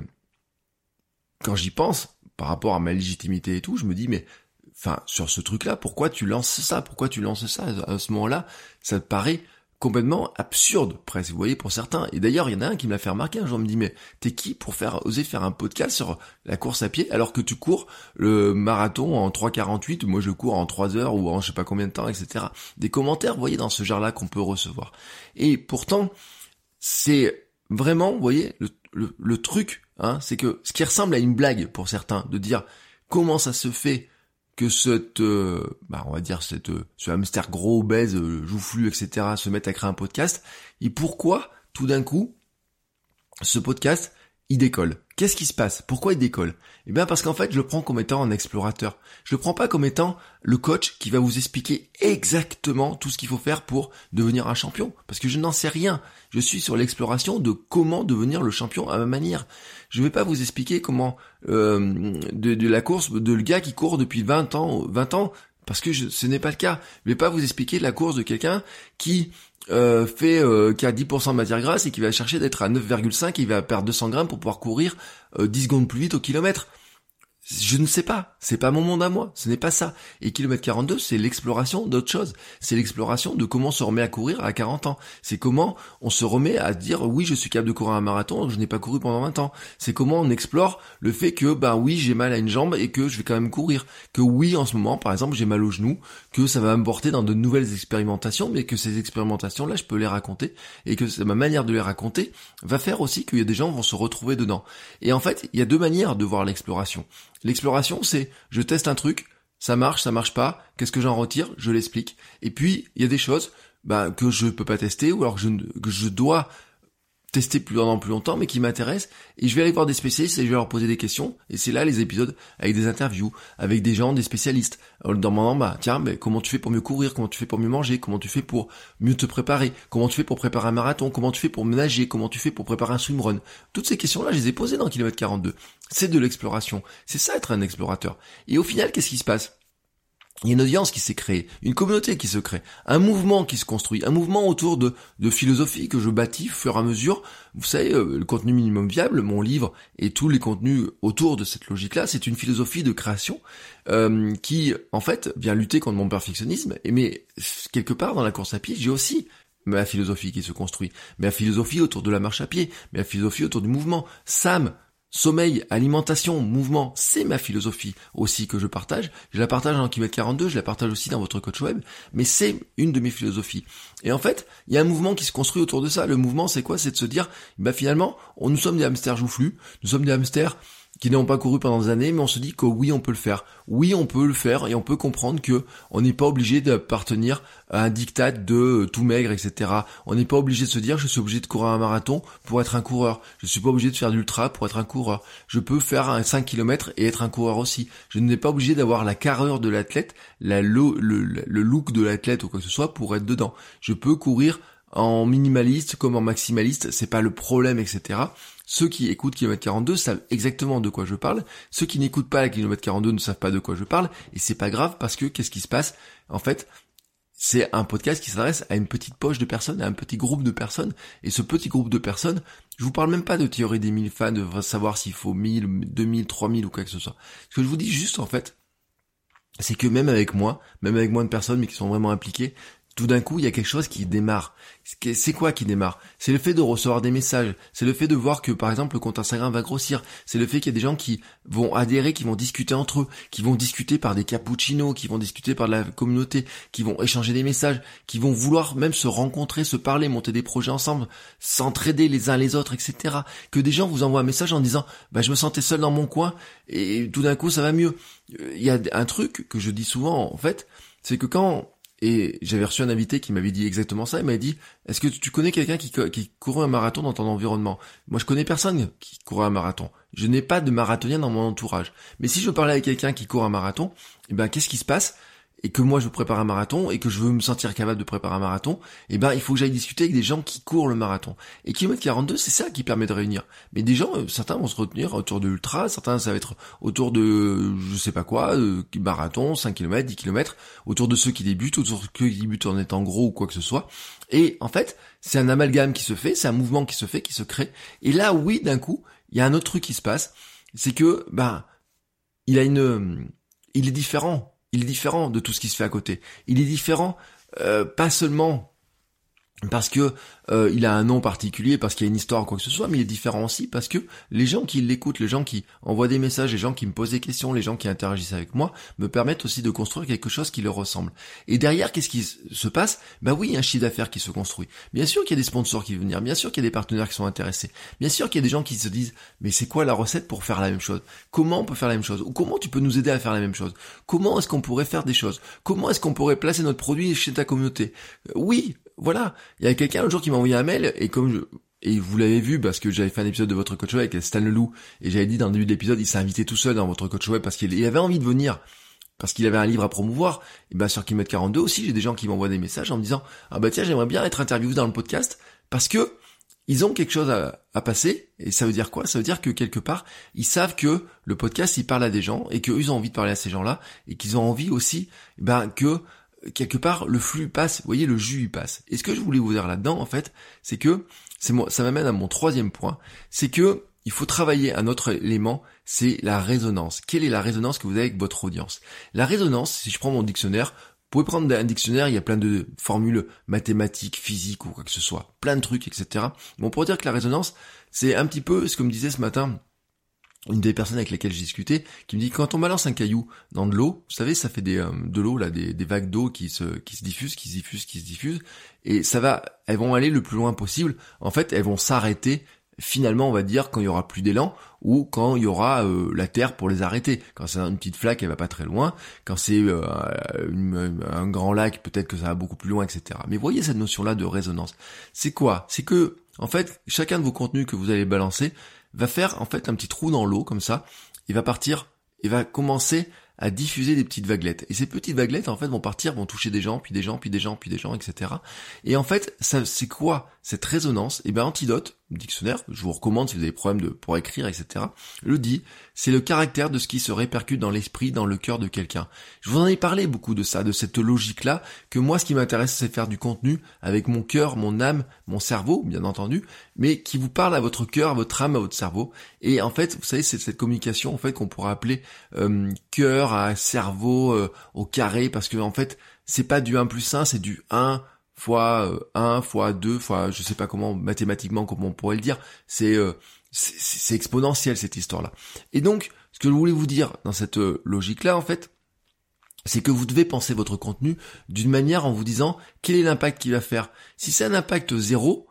quand j'y pense, par rapport à ma légitimité et tout, je me dis mais enfin sur ce truc là, pourquoi tu lances ça? Pourquoi tu lances ça à ce moment-là? Ça te paraît complètement absurde presque, vous voyez, pour certains. Et d'ailleurs, il y en a un qui me l'a fait remarquer un jour, me dit, mais t'es qui pour faire oser faire un podcast sur la course à pied alors que tu cours le marathon en 3,48, moi je cours en 3 heures ou en je sais pas combien de temps, etc. Des commentaires, vous voyez, dans ce genre-là qu'on peut recevoir. Et pourtant, c'est vraiment, vous voyez, le, le truc, hein, c'est que ce qui ressemble à une blague pour certains, de dire comment ça se fait que cette, euh, bah on va dire cette, euh, ce hamster gros obèse, euh, joufflu, etc. se mette à créer un podcast. Et pourquoi tout d'un coup ce podcast il décolle? Qu'est-ce qui se passe? Pourquoi il décolle? Eh bien parce qu'en fait, je le prends comme étant un explorateur. Je le prends pas comme étant le coach qui va vous expliquer exactement tout ce qu'il faut faire pour devenir un champion. Parce que je n'en sais rien. Je suis sur l'exploration de comment devenir le champion à ma manière. Je ne vais pas vous expliquer comment euh, de, la course de le gars qui court depuis 20 ans, 20 ans, parce que ce n'est pas le cas. Je vais pas vous expliquer la course de quelqu'un qui euh, fait euh, qui a 10% de matière grasse et qui va chercher d'être à 9,5 et il va perdre 200 grammes pour pouvoir courir 10 secondes plus vite au kilomètre. Je ne sais pas, c'est pas mon monde à moi, ce n'est pas ça. Et kilomètre 42, c'est l'exploration d'autre chose. C'est l'exploration de comment on se remet à courir à 40 ans. C'est comment on se remet à dire oui, je suis capable de courir un marathon, je n'ai pas couru pendant 20 ans. C'est comment on explore le fait que ben oui, j'ai mal à une jambe et que je vais quand même courir. Que oui, en ce moment, par exemple, j'ai mal au genou, que ça va me porter dans de nouvelles expérimentations, mais que ces expérimentations là, je peux les raconter et que ma manière de les raconter va faire aussi qu'il y a des gens vont se retrouver dedans. Et en fait, il y a deux manières de voir l'exploration. L'exploration, c'est je teste un truc, ça marche, ça marche pas, qu'est-ce que j'en retire, je l'explique. Et puis, il y a des choses bah, que je peux pas tester, ou alors que je, que je dois tester plus pendant plus longtemps, mais qui m'intéresse, et je vais aller voir des spécialistes et je vais leur poser des questions, et c'est là les épisodes avec des interviews, avec des gens, des spécialistes, en leur demandant, bah, tiens, mais comment tu fais pour mieux courir, comment tu fais pour mieux manger, comment tu fais pour mieux te préparer, comment tu fais pour préparer un marathon, comment tu fais pour nager, comment tu fais pour préparer un swimrun? Toutes ces questions-là, je les ai posées dans Kilomètre 42. C'est de l'exploration. C'est ça être un explorateur. Et au final, qu'est-ce qui se passe? Il y a une audience qui s'est créée, une communauté qui se crée, un mouvement qui se construit, un mouvement autour de, de philosophie que je bâtis au fur et à mesure. Vous savez, euh, le contenu minimum viable, mon livre et tous les contenus autour de cette logique-là, c'est une philosophie de création euh, qui, en fait, vient lutter contre mon perfectionnisme. Et mais quelque part dans la course à pied, j'ai aussi ma philosophie qui se construit, ma philosophie autour de la marche à pied, ma philosophie autour du mouvement. Sam, Sommeil, alimentation, mouvement, c'est ma philosophie aussi que je partage. Je la partage dans Kilomètre 42, je la partage aussi dans votre coach web, mais c'est une de mes philosophies. Et en fait, il y a un mouvement qui se construit autour de ça. Le mouvement, c'est quoi? C'est de se dire, bah finalement, on, nous sommes des hamsters joufflus, nous sommes des hamsters qui n'ont pas couru pendant des années, mais on se dit que oui, on peut le faire. Oui, on peut le faire et on peut comprendre que on n'est pas obligé d'appartenir à un diktat de tout maigre, etc. On n'est pas obligé de se dire je suis obligé de courir un marathon pour être un coureur. Je suis pas obligé de faire d'ultra pour être un coureur. Je peux faire un 5 km et être un coureur aussi. Je n'ai pas obligé d'avoir la carrure de l'athlète, la, le, le, le look de l'athlète ou quoi que ce soit pour être dedans. Je peux courir en minimaliste comme en maximaliste, c'est pas le problème, etc. Ceux qui écoutent Kilomètre 42 savent exactement de quoi je parle. Ceux qui n'écoutent pas la Kilomètre 42 ne savent pas de quoi je parle. Et c'est pas grave parce que qu'est-ce qui se passe? En fait, c'est un podcast qui s'adresse à une petite poche de personnes, à un petit groupe de personnes. Et ce petit groupe de personnes, je vous parle même pas de théorie des 1000 fans, de savoir s'il faut 1000, 2000, 3000 ou quoi que ce soit. Ce que je vous dis juste, en fait, c'est que même avec moi, même avec moins de personnes, mais qui sont vraiment impliquées, tout d'un coup, il y a quelque chose qui démarre. C'est quoi qui démarre? C'est le fait de recevoir des messages. C'est le fait de voir que, par exemple, le compte Instagram va grossir. C'est le fait qu'il y a des gens qui vont adhérer, qui vont discuter entre eux, qui vont discuter par des cappuccinos, qui vont discuter par la communauté, qui vont échanger des messages, qui vont vouloir même se rencontrer, se parler, monter des projets ensemble, s'entraider les uns les autres, etc. Que des gens vous envoient un message en disant, bah, je me sentais seul dans mon coin et tout d'un coup, ça va mieux. Il y a un truc que je dis souvent, en fait, c'est que quand et j'avais reçu un invité qui m'avait dit exactement ça. Il m'avait dit Est-ce que tu connais quelqu'un qui, qui courait un marathon dans ton environnement? Moi, je connais personne qui courait un marathon. Je n'ai pas de marathonien dans mon entourage. Mais si je parlais avec quelqu'un qui court un marathon, eh ben, qu'est-ce qui se passe? Et que moi je prépare un marathon et que je veux me sentir capable de préparer un marathon, eh ben il faut que j'aille discuter avec des gens qui courent le marathon. Et kilomètre 42, c'est ça qui permet de réunir. Mais des gens, euh, certains vont se retenir autour de l'ultra, certains ça va être autour de je sais pas quoi, de marathon, 5 km, 10 km, autour de ceux qui débutent, autour de ceux qui débutent en étant gros ou quoi que ce soit. Et en fait, c'est un amalgame qui se fait, c'est un mouvement qui se fait, qui se crée. Et là, oui, d'un coup, il y a un autre truc qui se passe, c'est que ben il a une il est différent il est différent de tout ce qui se fait à côté. Il est différent, euh, pas seulement parce que euh, il a un nom particulier, parce qu'il y a une histoire ou quoi que ce soit, mais il est différent aussi parce que les gens qui l'écoutent, les gens qui envoient des messages, les gens qui me posent des questions, les gens qui interagissent avec moi, me permettent aussi de construire quelque chose qui leur ressemble. Et derrière, qu'est-ce qui se passe? Bah oui, il y a un chiffre d'affaires qui se construit. Bien sûr qu'il y a des sponsors qui viennent venir, bien sûr qu'il y a des partenaires qui sont intéressés, bien sûr qu'il y a des gens qui se disent mais c'est quoi la recette pour faire la même chose? Comment on peut faire la même chose? Ou comment tu peux nous aider à faire la même chose? Comment est-ce qu'on pourrait faire des choses? Comment est-ce qu'on pourrait placer notre produit chez ta communauté? Oui, voilà. Il y a quelqu'un un jour qui m'a envoyé un mail et comme je, et vous l'avez vu parce que j'avais fait un épisode de votre coach web avec Stan Leloup et j'avais dit dans le début de l'épisode il s'est invité tout seul dans votre coach web parce qu'il avait envie de venir parce qu'il avait un livre à promouvoir et ben sur Kilomètre 42 aussi j'ai des gens qui m'envoient des messages en me disant ah bah tiens j'aimerais bien être interviewé dans le podcast parce que ils ont quelque chose à, à, passer et ça veut dire quoi? Ça veut dire que quelque part ils savent que le podcast il parle à des gens et qu'ils ont envie de parler à ces gens-là et qu'ils ont envie aussi ben que quelque part le flux passe, vous voyez le jus passe. Et ce que je voulais vous dire là-dedans en fait, c'est que c'est moi, ça m'amène à mon troisième point, c'est que il faut travailler un autre élément, c'est la résonance. Quelle est la résonance que vous avez avec votre audience? La résonance, si je prends mon dictionnaire, vous pouvez prendre un dictionnaire, il y a plein de formules mathématiques, physiques ou quoi que ce soit, plein de trucs, etc. Bon, on pourrait dire que la résonance, c'est un petit peu ce que me disait ce matin une des personnes avec lesquelles j'ai discuté, qui me dit quand on balance un caillou dans de l'eau, vous savez, ça fait des euh, de l'eau là, des, des vagues d'eau qui se qui se diffusent, qui se diffusent, qui se diffusent, et ça va, elles vont aller le plus loin possible. En fait, elles vont s'arrêter finalement, on va dire, quand il y aura plus d'élan ou quand il y aura euh, la terre pour les arrêter. Quand c'est une petite flaque, elle va pas très loin. Quand c'est euh, un grand lac, peut-être que ça va beaucoup plus loin, etc. Mais voyez cette notion-là de résonance. C'est quoi? C'est que, en fait, chacun de vos contenus que vous allez balancer, va faire en fait un petit trou dans l'eau comme ça, il va partir, il va commencer à diffuser des petites vaguelettes. Et ces petites vaguelettes, en fait, vont partir, vont toucher des gens, puis des gens, puis des gens, puis des gens, etc. Et en fait, c'est quoi cette résonance? Eh bien, Antidote, dictionnaire, je vous recommande si vous avez des problèmes de, pour écrire, etc., le dit, c'est le caractère de ce qui se répercute dans l'esprit, dans le cœur de quelqu'un. Je vous en ai parlé beaucoup de ça, de cette logique-là, que moi, ce qui m'intéresse, c'est faire du contenu avec mon cœur, mon âme, mon cerveau, bien entendu, mais qui vous parle à votre cœur, à votre âme, à votre cerveau. Et en fait, vous savez, c'est cette communication, en fait, qu'on pourrait appeler euh, cœur à cerveau euh, au carré, parce que, en fait, c'est pas du 1 plus 1, c'est du 1 fois 1 euh, fois 2 fois je sais pas comment mathématiquement comment on pourrait le dire, c'est euh, c'est exponentiel cette histoire-là. Et donc ce que je voulais vous dire dans cette euh, logique-là en fait, c'est que vous devez penser votre contenu d'une manière en vous disant quel est l'impact qu'il va faire. Si c'est un impact zéro,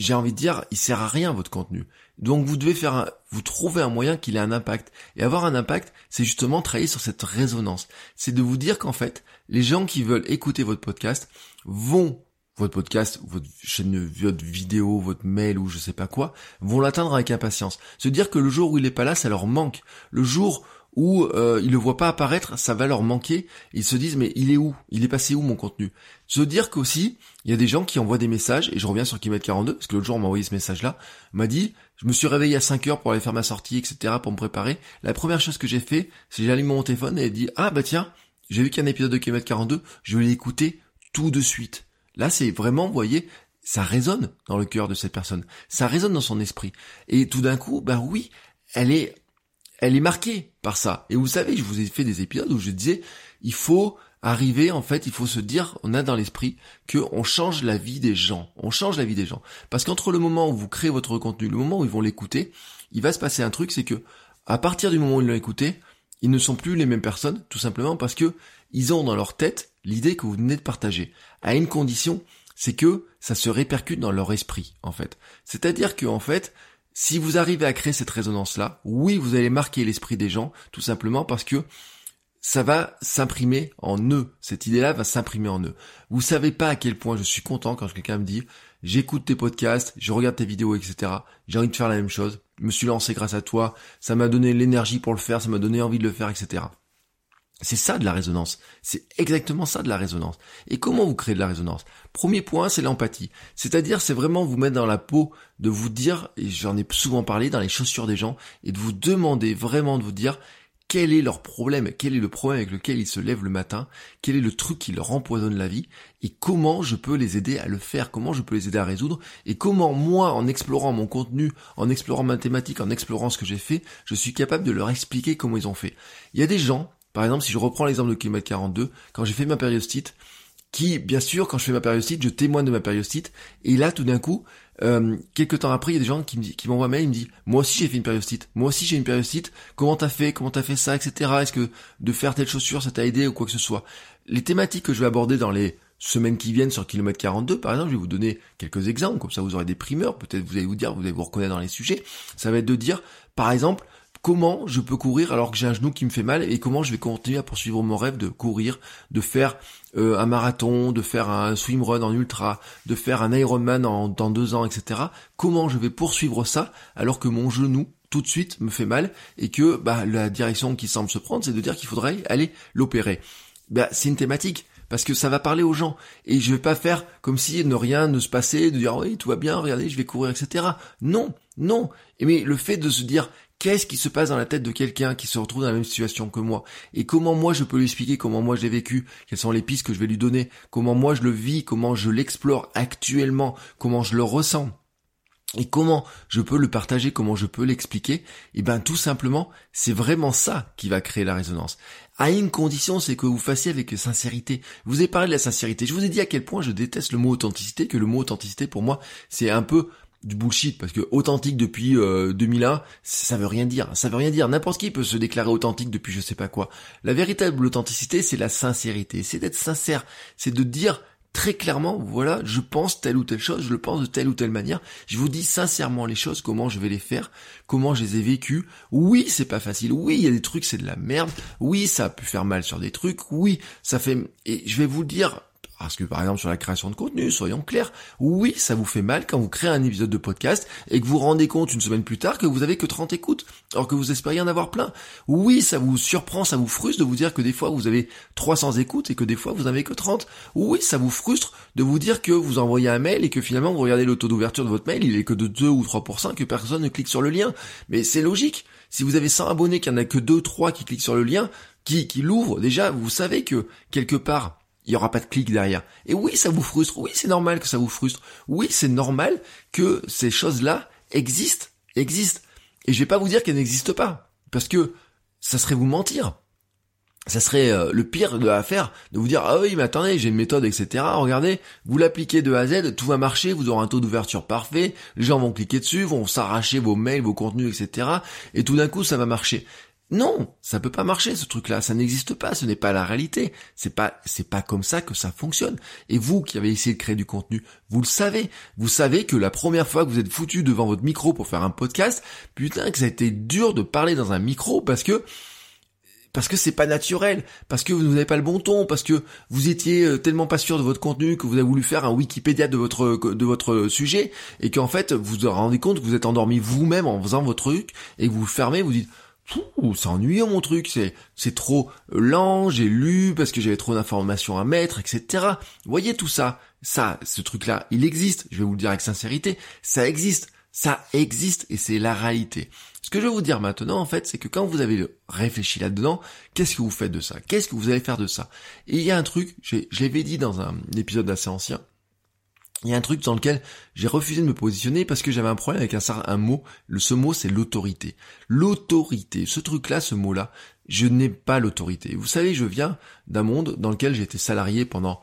j'ai envie de dire, il sert à rien votre contenu. Donc vous devez faire un, vous trouver un moyen qu'il ait un impact. Et avoir un impact, c'est justement travailler sur cette résonance. C'est de vous dire qu'en fait, les gens qui veulent écouter votre podcast vont votre podcast, votre chaîne, votre vidéo, votre mail ou je sais pas quoi, vont l'atteindre avec impatience. Se dire que le jour où il est pas là, ça leur manque. Le jour où euh, ils le voient pas apparaître, ça va leur manquer. Ils se disent mais il est où? Il est passé où mon contenu? Se dire qu'aussi, il y a des gens qui envoient des messages, et je reviens sur Kimet 42, parce que l'autre jour on m'a envoyé ce message-là, m'a dit, je me suis réveillé à 5 heures pour aller faire ma sortie, etc., pour me préparer. La première chose que j'ai fait, c'est j'ai allumé mon téléphone et dit, ah bah tiens, j'ai vu qu'il y a un épisode de Kimet 42, je vais l'écouter tout de suite. Là c'est vraiment, vous voyez, ça résonne dans le cœur de cette personne, ça résonne dans son esprit. Et tout d'un coup, bah oui, elle est elle est marquée par ça. Et vous savez, je vous ai fait des épisodes où je disais, il faut arriver, en fait, il faut se dire, on a dans l'esprit que on change la vie des gens. On change la vie des gens. Parce qu'entre le moment où vous créez votre contenu, le moment où ils vont l'écouter, il va se passer un truc, c'est que, à partir du moment où ils l'ont écouté, ils ne sont plus les mêmes personnes, tout simplement parce que ils ont dans leur tête l'idée que vous venez de partager. À une condition, c'est que ça se répercute dans leur esprit, en fait. C'est-à-dire que, en fait, si vous arrivez à créer cette résonance-là, oui, vous allez marquer l'esprit des gens, tout simplement parce que ça va s'imprimer en eux. Cette idée-là va s'imprimer en eux. Vous savez pas à quel point je suis content quand quelqu'un me dit j'écoute tes podcasts, je regarde tes vidéos, etc. J'ai envie de faire la même chose. Je me suis lancé grâce à toi. Ça m'a donné l'énergie pour le faire. Ça m'a donné envie de le faire, etc. C'est ça de la résonance. C'est exactement ça de la résonance. Et comment vous créez de la résonance? Premier point, c'est l'empathie. C'est-à-dire, c'est vraiment vous mettre dans la peau de vous dire, et j'en ai souvent parlé, dans les chaussures des gens, et de vous demander vraiment de vous dire quel est leur problème, quel est le problème avec lequel ils se lèvent le matin, quel est le truc qui leur empoisonne la vie, et comment je peux les aider à le faire, comment je peux les aider à résoudre, et comment moi, en explorant mon contenu, en explorant ma thématique, en explorant ce que j'ai fait, je suis capable de leur expliquer comment ils ont fait. Il y a des gens, par exemple, si je reprends l'exemple de kilomètre 42, quand j'ai fait ma périostite, qui, bien sûr, quand je fais ma périostite, je témoigne de ma périostite, et là, tout d'un coup, euh, quelques temps après, il y a des gens qui me qui m'envoient un mail, ils me disent, moi aussi j'ai fait une périostite, moi aussi j'ai une périostite, comment t'as fait, comment t'as fait ça, etc. Est-ce que de faire telle chaussure, ça t'a aidé ou quoi que ce soit. Les thématiques que je vais aborder dans les semaines qui viennent sur kilomètre 42, par exemple, je vais vous donner quelques exemples, comme ça vous aurez des primeurs, peut-être vous allez vous dire, vous allez vous reconnaître dans les sujets. Ça va être de dire, par exemple, comment je peux courir alors que j'ai un genou qui me fait mal et comment je vais continuer à poursuivre mon rêve de courir, de faire euh, un marathon, de faire un swimrun en ultra, de faire un Ironman en, dans deux ans, etc. Comment je vais poursuivre ça alors que mon genou tout de suite me fait mal et que bah, la direction qui semble se prendre, c'est de dire qu'il faudrait aller l'opérer? Bah, c'est une thématique parce que ça va parler aux gens et je vais pas faire comme si ne rien ne se passait, de dire oui tout va bien, regardez je vais courir, etc. Non, non. Mais le fait de se dire Qu'est-ce qui se passe dans la tête de quelqu'un qui se retrouve dans la même situation que moi? Et comment moi je peux lui expliquer comment moi j'ai vécu? Quelles sont les pistes que je vais lui donner? Comment moi je le vis? Comment je l'explore actuellement? Comment je le ressens? Et comment je peux le partager, comment je peux l'expliquer? Eh ben tout simplement, c'est vraiment ça qui va créer la résonance. À une condition, c'est que vous fassiez avec sincérité. Vous avez parlé de la sincérité. Je vous ai dit à quel point je déteste le mot authenticité, que le mot authenticité pour moi, c'est un peu du bullshit parce que authentique depuis 2001 euh, ça veut rien dire. Ça veut rien dire. N'importe qui peut se déclarer authentique depuis je sais pas quoi. La véritable authenticité c'est la sincérité. C'est d'être sincère. C'est de dire très clairement voilà je pense telle ou telle chose je le pense de telle ou telle manière. Je vous dis sincèrement les choses comment je vais les faire comment je les ai vécues. Oui c'est pas facile. Oui il y a des trucs c'est de la merde. Oui ça a pu faire mal sur des trucs. Oui ça fait et je vais vous dire parce que par exemple sur la création de contenu, soyons clairs, oui, ça vous fait mal quand vous créez un épisode de podcast et que vous vous rendez compte une semaine plus tard que vous avez que 30 écoutes, alors que vous espériez en avoir plein. Oui, ça vous surprend, ça vous frustre de vous dire que des fois vous avez 300 écoutes et que des fois vous n'avez que 30. Oui, ça vous frustre de vous dire que vous envoyez un mail et que finalement vous regardez le taux d'ouverture de votre mail, il est que de 2 ou 3%, que personne ne clique sur le lien. Mais c'est logique. Si vous avez 100 abonnés, qu'il n'y en a que 2, 3 qui cliquent sur le lien, qui, qui l'ouvrent, déjà, vous savez que quelque part, il n'y aura pas de clic derrière. Et oui, ça vous frustre. Oui, c'est normal que ça vous frustre. Oui, c'est normal que ces choses-là existent, existent. Et je vais pas vous dire qu'elles n'existent pas, parce que ça serait vous mentir. Ça serait euh, le pire de la faire, de vous dire ah oui mais attendez j'ai une méthode etc. Regardez, vous l'appliquez de A à Z, tout va marcher, vous aurez un taux d'ouverture parfait, les gens vont cliquer dessus, vont s'arracher vos mails, vos contenus etc. Et tout d'un coup ça va marcher. Non, ça peut pas marcher ce truc-là, ça n'existe pas, ce n'est pas la réalité. C'est pas c'est pas comme ça que ça fonctionne. Et vous qui avez essayé de créer du contenu, vous le savez. Vous savez que la première fois que vous êtes foutu devant votre micro pour faire un podcast, putain que ça a été dur de parler dans un micro parce que parce que c'est pas naturel, parce que vous n'avez pas le bon ton, parce que vous étiez euh, tellement pas sûr de votre contenu que vous avez voulu faire un Wikipédia de votre de votre sujet et qu'en fait vous vous rendez compte que vous êtes endormi vous-même en faisant votre truc et que vous fermez, vous dites c'est ennuyeux mon truc, c'est c'est trop lent, j'ai lu parce que j'avais trop d'informations à mettre, etc. Vous voyez tout ça, ça, ce truc-là, il existe. Je vais vous le dire avec sincérité, ça existe, ça existe et c'est la réalité. Ce que je vais vous dire maintenant, en fait, c'est que quand vous avez réfléchi là-dedans, qu'est-ce que vous faites de ça? Qu'est-ce que vous allez faire de ça? Et il y a un truc, je l'avais dit dans un épisode assez ancien, il y a un truc dans lequel j'ai refusé de me positionner parce que j'avais un problème avec un, mot. Ce mot, c'est l'autorité. L'autorité. Ce truc-là, ce mot-là, je n'ai pas l'autorité. Vous savez, je viens d'un monde dans lequel été salarié pendant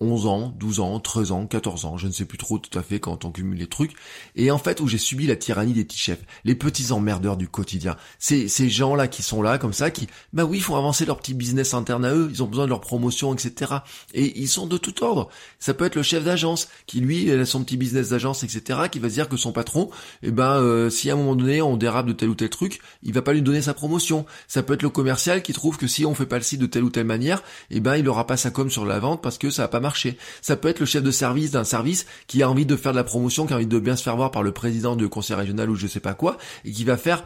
11 ans, 12 ans, 13 ans, 14 ans, je ne sais plus trop tout à fait quand on cumule les trucs, et en fait où j'ai subi la tyrannie des petits chefs, les petits emmerdeurs du quotidien, ces, ces gens-là qui sont là comme ça, qui, bah oui, font avancer leur petit business interne à eux, ils ont besoin de leur promotion, etc. Et ils sont de tout ordre. Ça peut être le chef d'agence, qui lui, a son petit business d'agence, etc., qui va se dire que son patron, eh ben, euh, si à un moment donné on dérape de tel ou tel truc, il va pas lui donner sa promotion. Ça peut être le commercial qui trouve que si on fait pas le site de telle ou telle manière, eh ben, il aura pas sa com sur la vente parce que ça va pas Ça peut être le chef de service d'un service qui a envie de faire de la promotion, qui a envie de bien se faire voir par le président du conseil régional ou je sais pas quoi, et qui va faire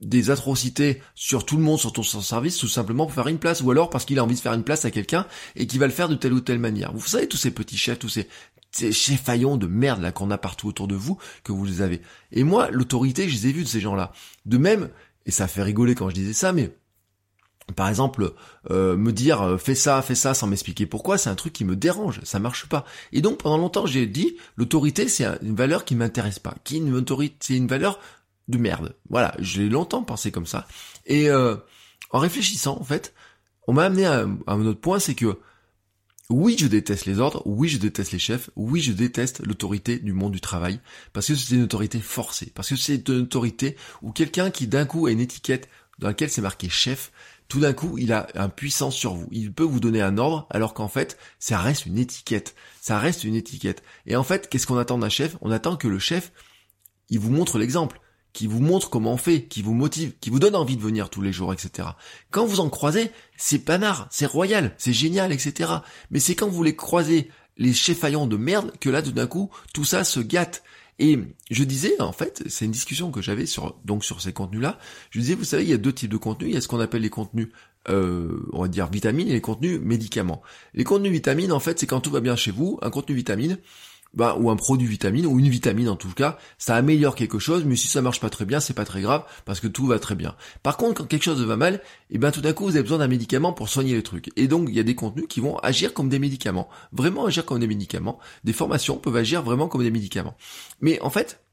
des atrocités sur tout le monde, sur ton service, tout simplement pour faire une place, ou alors parce qu'il a envie de faire une place à quelqu'un et qui va le faire de telle ou telle manière. Vous savez, tous ces petits chefs, tous ces, ces cheffaillons de merde là qu'on a partout autour de vous, que vous les avez. Et moi, l'autorité, je les ai vus de ces gens-là. De même, et ça fait rigoler quand je disais ça, mais par exemple, euh, me dire euh, fais ça, fais ça sans m'expliquer pourquoi, c'est un truc qui me dérange, ça marche pas. Et donc pendant longtemps j'ai dit l'autorité c'est une valeur qui m'intéresse pas, qui une c'est une valeur de merde. Voilà, j'ai longtemps pensé comme ça. Et euh, en réfléchissant en fait, on m'a amené à, un autre point, c'est que oui, je déteste les ordres, oui, je déteste les chefs, oui, je déteste l'autorité du monde du travail, parce que c'est une autorité forcée, parce que c'est une autorité où quelqu'un qui d'un coup a une étiquette dans laquelle c'est marqué chef, tout d'un coup, il a un puissance sur vous. Il peut vous donner un ordre, alors qu'en fait, ça reste une étiquette. Ça reste une étiquette. Et en fait, qu'est-ce qu'on attend d'un chef? On attend que le chef, il vous montre l'exemple, qui vous montre comment on fait, qui vous motive, qui vous donne envie de venir tous les jours, etc. Quand vous en croisez, c'est panard, c'est royal, c'est génial, etc. Mais c'est quand vous les croisez, les cheffaillants de merde, que là, tout d'un coup, tout ça se gâte. Et je disais, en fait, c'est une discussion que j'avais sur donc sur ces contenus-là. Je disais, vous savez, il y a deux types de contenus. Il y a ce qu'on appelle les contenus, euh, on va dire vitamines, et les contenus médicaments. Les contenus vitamines, en fait, c'est quand tout va bien chez vous. Un contenu vitamine, bah, ou un produit vitamine, ou une vitamine en tout cas, ça améliore quelque chose, mais si ça marche pas très bien, c'est pas très grave, parce que tout va très bien. Par contre, quand quelque chose va mal, et eh ben tout d'un coup, vous avez besoin d'un médicament pour soigner le truc. Et donc, il y a des contenus qui vont agir comme des médicaments. Vraiment agir comme des médicaments. Des formations peuvent agir vraiment comme des médicaments. Mais en fait,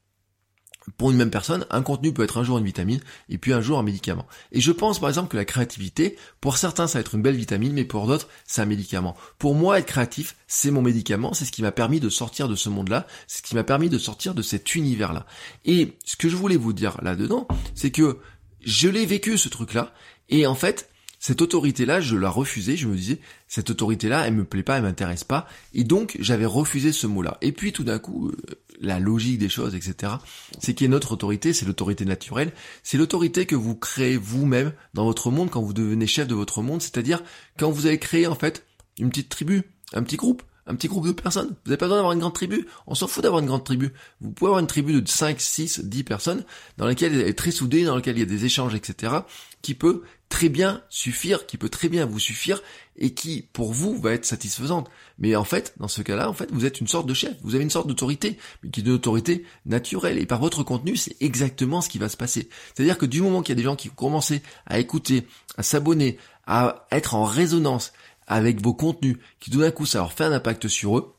pour une même personne, un contenu peut être un jour une vitamine et puis un jour un médicament. Et je pense par exemple que la créativité, pour certains ça va être une belle vitamine, mais pour d'autres c'est un médicament. Pour moi être créatif, c'est mon médicament, c'est ce qui m'a permis de sortir de ce monde-là, c'est ce qui m'a permis de sortir de cet univers-là. Et ce que je voulais vous dire là-dedans, c'est que je l'ai vécu ce truc-là, et en fait, cette autorité-là, je la refusais, je me disais, cette autorité-là, elle me plaît pas, elle m'intéresse pas, et donc j'avais refusé ce mot-là. Et puis tout d'un coup, euh, la logique des choses, etc., c'est qu'il y a notre autorité, c'est l'autorité naturelle, c'est l'autorité que vous créez vous-même dans votre monde quand vous devenez chef de votre monde, c'est-à-dire quand vous avez créé en fait une petite tribu, un petit groupe, un petit groupe de personnes. Vous n'avez pas besoin d'avoir une grande tribu. On s'en fout d'avoir une grande tribu. Vous pouvez avoir une tribu de 5, 6, 10 personnes dans laquelle elle est très soudée, dans laquelle il y a des échanges, etc., qui peut très bien suffire, qui peut très bien vous suffire et qui, pour vous, va être satisfaisante. Mais en fait, dans ce cas-là, en fait, vous êtes une sorte de chef. Vous avez une sorte d'autorité, mais qui est une autorité naturelle. Et par votre contenu, c'est exactement ce qui va se passer. C'est-à-dire que du moment qu'il y a des gens qui vont commencer à écouter, à s'abonner, à être en résonance avec vos contenus, qui tout d'un coup ça leur fait un impact sur eux,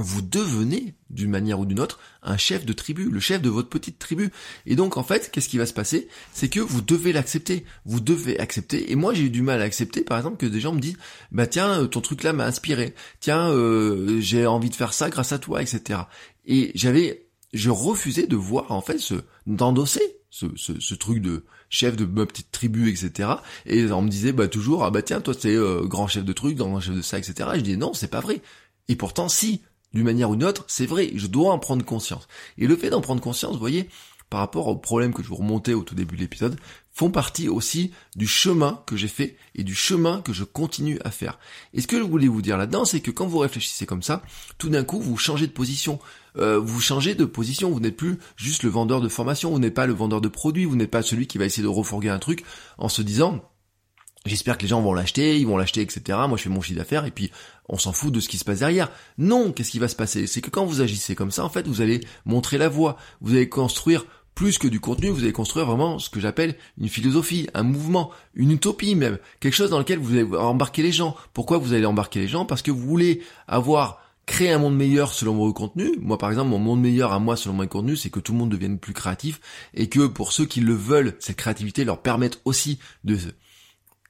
vous devenez, d'une manière ou d'une autre, un chef de tribu, le chef de votre petite tribu. Et donc, en fait, qu'est-ce qui va se passer? C'est que vous devez l'accepter. Vous devez accepter. Et moi, j'ai eu du mal à accepter, par exemple, que des gens me disent, bah tiens, euh, ton truc là m'a inspiré. Tiens, euh, j'ai envie de faire ça grâce à toi, etc. Et j'avais, je refusais de voir, en fait, ce, d'endosser ce, truc de chef de ma petite tribu, etc. Et on me disait bah toujours ah bah tiens toi t'es euh, grand chef de truc, grand chef de ça, etc. Et je dis non c'est pas vrai. Et pourtant si, d'une manière ou d'une autre, c'est vrai, je dois en prendre conscience. Et le fait d'en prendre conscience, vous voyez, par rapport au problème que je vous remontais au tout début de l'épisode, font partie aussi du chemin que j'ai fait et du chemin que je continue à faire. Et ce que je voulais vous dire là-dedans, c'est que quand vous réfléchissez comme ça, tout d'un coup, vous changez de position. Euh, vous changez de position, vous n'êtes plus juste le vendeur de formation, vous n'êtes pas le vendeur de produits, vous n'êtes pas celui qui va essayer de refourguer un truc en se disant J'espère que les gens vont l'acheter, ils vont l'acheter, etc. Moi, je fais mon chiffre d'affaires et puis on s'en fout de ce qui se passe derrière. Non, qu'est-ce qui va se passer? C'est que quand vous agissez comme ça, en fait, vous allez montrer la voie. Vous allez construire plus que du contenu, vous allez construire vraiment ce que j'appelle une philosophie, un mouvement, une utopie même, quelque chose dans lequel vous allez embarquer les gens. Pourquoi vous allez embarquer les gens? Parce que vous voulez avoir créé un monde meilleur selon vos contenus. Moi, par exemple, mon monde meilleur à moi selon mes contenus, c'est que tout le monde devienne plus créatif et que pour ceux qui le veulent, cette créativité leur permette aussi de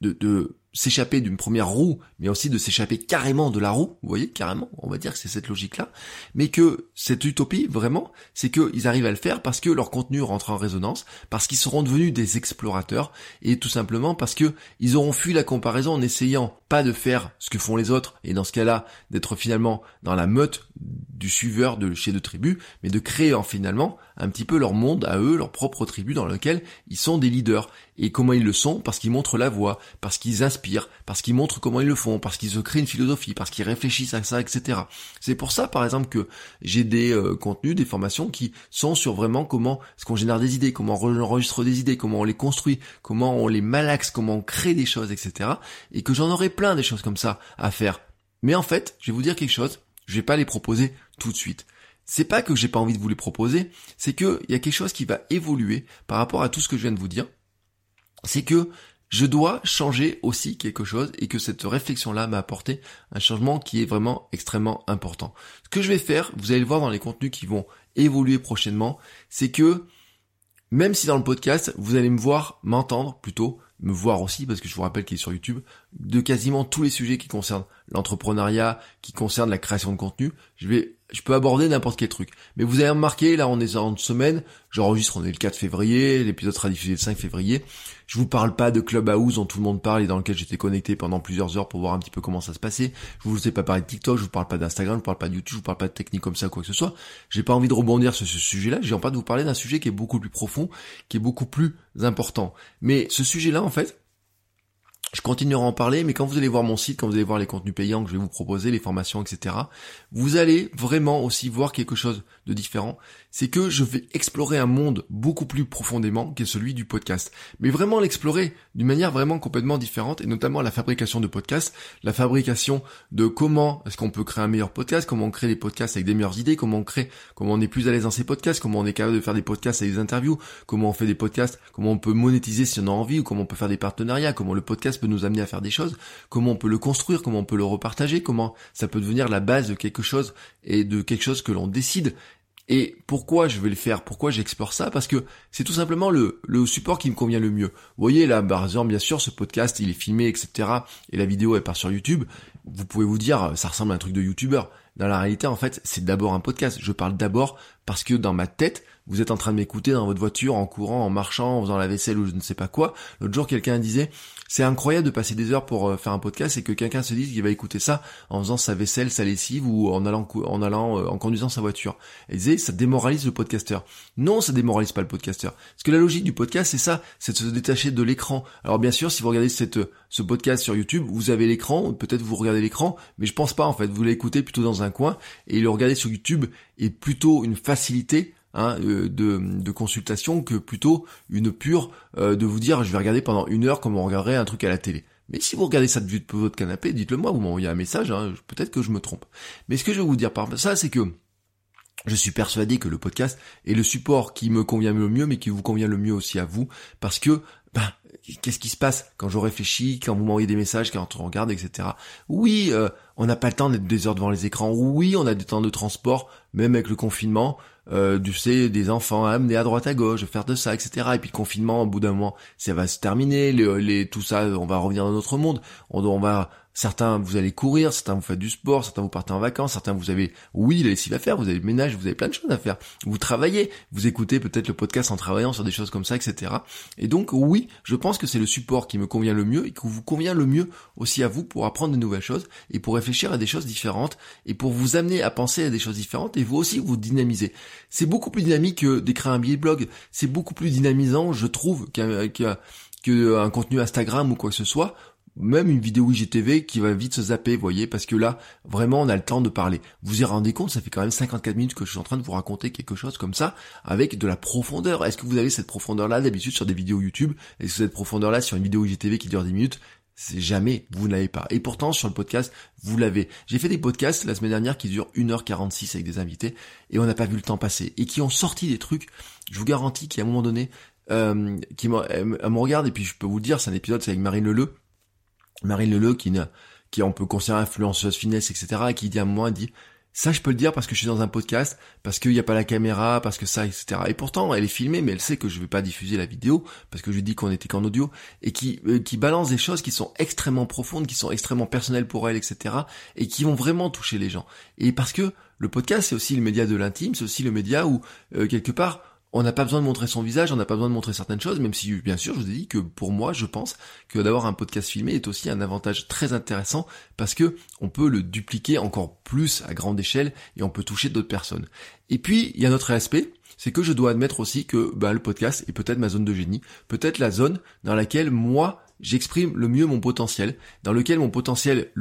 de, de s'échapper d'une première roue, mais aussi de s'échapper carrément de la roue, vous voyez, carrément, on va dire que c'est cette logique-là, mais que cette utopie, vraiment, c'est qu'ils arrivent à le faire parce que leur contenu rentre en résonance, parce qu'ils seront devenus des explorateurs, et tout simplement parce que ils auront fui la comparaison en essayant pas de faire ce que font les autres, et dans ce cas-là, d'être finalement dans la meute du suiveur de chez de tribus, mais de créer en finalement un petit peu leur monde à eux, leur propre tribu dans lequel ils sont des leaders. Et comment ils le sont? Parce qu'ils montrent la voie, parce qu'ils inspirent, parce qu'ils montrent comment ils le font, parce qu'ils se créent une philosophie, parce qu'ils réfléchissent à ça, etc. C'est pour ça, par exemple, que j'ai des euh, contenus, des formations qui sont sur vraiment comment est-ce qu'on génère des idées, comment on enregistre des idées, comment on les construit, comment on les malaxe, comment on crée des choses, etc. Et que j'en aurai plein des choses comme ça à faire. Mais en fait, je vais vous dire quelque chose, je vais pas les proposer tout de suite. C'est pas que j'ai pas envie de vous les proposer, c'est que il y a quelque chose qui va évoluer par rapport à tout ce que je viens de vous dire. C'est que je dois changer aussi quelque chose et que cette réflexion-là m'a apporté un changement qui est vraiment extrêmement important. Ce que je vais faire, vous allez le voir dans les contenus qui vont évoluer prochainement, c'est que même si dans le podcast, vous allez me voir, m'entendre plutôt, me voir aussi, parce que je vous rappelle qu'il est sur YouTube, de quasiment tous les sujets qui concernent l'entrepreneuriat, qui concernent la création de contenu, je vais je peux aborder n'importe quel truc. Mais vous avez remarqué, là on est en semaine, j'enregistre, on est le 4 février, l'épisode sera diffusé le 5 février. Je vous parle pas de Clubhouse dont tout le monde parle et dans lequel j'étais connecté pendant plusieurs heures pour voir un petit peu comment ça se passait. Je vous ai pas parlé de TikTok, je vous parle pas d'Instagram, je vous parle pas de YouTube, je vous parle pas de technique comme ça, quoi que ce soit. J'ai pas envie de rebondir sur ce sujet-là, j'ai envie de vous parler d'un sujet qui est beaucoup plus profond, qui est beaucoup plus important. Mais ce sujet-là, en fait, je continuerai à en parler, mais quand vous allez voir mon site, quand vous allez voir les contenus payants que je vais vous proposer, les formations, etc., vous allez vraiment aussi voir quelque chose de différent. C'est que je vais explorer un monde beaucoup plus profondément que celui du podcast. Mais vraiment l'explorer d'une manière vraiment complètement différente, et notamment la fabrication de podcasts, la fabrication de comment est-ce qu'on peut créer un meilleur podcast, comment on crée des podcasts avec des meilleures idées, comment on crée, comment on est plus à l'aise dans ces podcasts, comment on est capable de faire des podcasts avec des interviews, comment on fait des podcasts, comment on peut monétiser si on a envie, ou comment on peut faire des partenariats, comment le podcast peut nous amener à faire des choses, comment on peut le construire, comment on peut le repartager, comment ça peut devenir la base de quelque chose et de quelque chose que l'on décide. Et pourquoi je vais le faire? Pourquoi j'explore ça? Parce que c'est tout simplement le, le support qui me convient le mieux. Vous voyez là, par exemple, bien sûr, ce podcast, il est filmé, etc. Et la vidéo, elle part sur YouTube. Vous pouvez vous dire, ça ressemble à un truc de YouTuber. Dans la réalité, en fait, c'est d'abord un podcast. Je parle d'abord parce que dans ma tête, vous êtes en train de m'écouter dans votre voiture, en courant, en marchant, en faisant la vaisselle ou je ne sais pas quoi. L'autre jour, quelqu'un disait, c'est incroyable de passer des heures pour euh, faire un podcast et que quelqu'un se dise qu'il va écouter ça en faisant sa vaisselle, sa lessive ou en allant, en allant, euh, en conduisant sa voiture. Elle disait, ça démoralise le podcasteur. Non, ça démoralise pas le podcasteur. Parce que la logique du podcast, c'est ça, c'est de se détacher de l'écran. Alors bien sûr, si vous regardez cette, ce podcast sur YouTube, vous avez l'écran, peut-être vous regardez l'écran, mais je pense pas en fait. Vous l'écoutez plutôt dans un coin et le regarder sur YouTube est plutôt une facilité Hein, euh, de, de, consultation que plutôt une pure euh, de vous dire je vais regarder pendant une heure comme on regarderait un truc à la télé. Mais si vous regardez ça de votre canapé, dites-le moi, vous m'envoyez un message, hein, peut-être que je me trompe. Mais ce que je vais vous dire par ça, c'est que je suis persuadé que le podcast est le support qui me convient le mieux, mais qui vous convient le mieux aussi à vous, parce que ben, qu'est-ce qui se passe quand je réfléchis, quand vous m'envoyez des messages, quand on regarde, etc. Oui, euh, on n'a pas le temps d'être des heures devant les écrans. Oui, on a des temps de transport, même avec le confinement euh, tu sais, des enfants à amener à droite à gauche, faire de ça, etc. Et puis le confinement, au bout d'un moment, ça va se terminer, les, les, tout ça, on va revenir dans notre monde. On, on va Certains, vous allez courir, certains vous faites du sport, certains vous partez en vacances, certains vous avez, oui, la lessive à faire, vous avez le ménage, vous avez plein de choses à faire. Vous travaillez, vous écoutez peut-être le podcast en travaillant sur des choses comme ça, etc. Et donc, oui, je pense que c'est le support qui me convient le mieux et qui vous convient le mieux aussi à vous pour apprendre de nouvelles choses et pour réfléchir à des choses différentes et pour vous amener à penser à des choses différentes et vous aussi vous dynamiser. C'est beaucoup plus dynamique que d'écrire un billet de blog. C'est beaucoup plus dynamisant, je trouve, qu'un, qu'un contenu Instagram ou quoi que ce soit même une vidéo IGTV qui va vite se zapper, vous voyez, parce que là, vraiment, on a le temps de parler. Vous y rendez compte, ça fait quand même 54 minutes que je suis en train de vous raconter quelque chose comme ça, avec de la profondeur. Est-ce que vous avez cette profondeur-là d'habitude sur des vidéos YouTube? Est-ce que cette profondeur-là sur une vidéo IGTV qui dure 10 minutes? C'est jamais, vous n'avez pas. Et pourtant, sur le podcast, vous l'avez. J'ai fait des podcasts la semaine dernière qui durent 1h46 avec des invités, et on n'a pas vu le temps passer. Et qui ont sorti des trucs, je vous garantis qu'à un moment donné, euh, qui me regarde, et puis je peux vous dire, c'est un épisode, c'est avec Marine Leleu, Marine Leleu qui, qui on peut considérer influenceuse finesse, etc., et qui dit à moi, dit, ça je peux le dire parce que je suis dans un podcast, parce qu'il n'y a pas la caméra, parce que ça, etc. Et pourtant, elle est filmée, mais elle sait que je vais pas diffuser la vidéo, parce que je lui dis qu'on était qu'en audio, et qui, euh, qui balance des choses qui sont extrêmement profondes, qui sont extrêmement personnelles pour elle, etc. Et qui vont vraiment toucher les gens. Et parce que le podcast, c'est aussi le média de l'intime, c'est aussi le média où, euh, quelque part, on n'a pas besoin de montrer son visage, on n'a pas besoin de montrer certaines choses, même si bien sûr je vous ai dit que pour moi je pense que d'avoir un podcast filmé est aussi un avantage très intéressant parce que on peut le dupliquer encore plus à grande échelle et on peut toucher d'autres personnes. Et puis il y a notre aspect, c'est que je dois admettre aussi que bah, le podcast est peut-être ma zone de génie, peut-être la zone dans laquelle moi j'exprime le mieux mon potentiel, dans lequel mon potentiel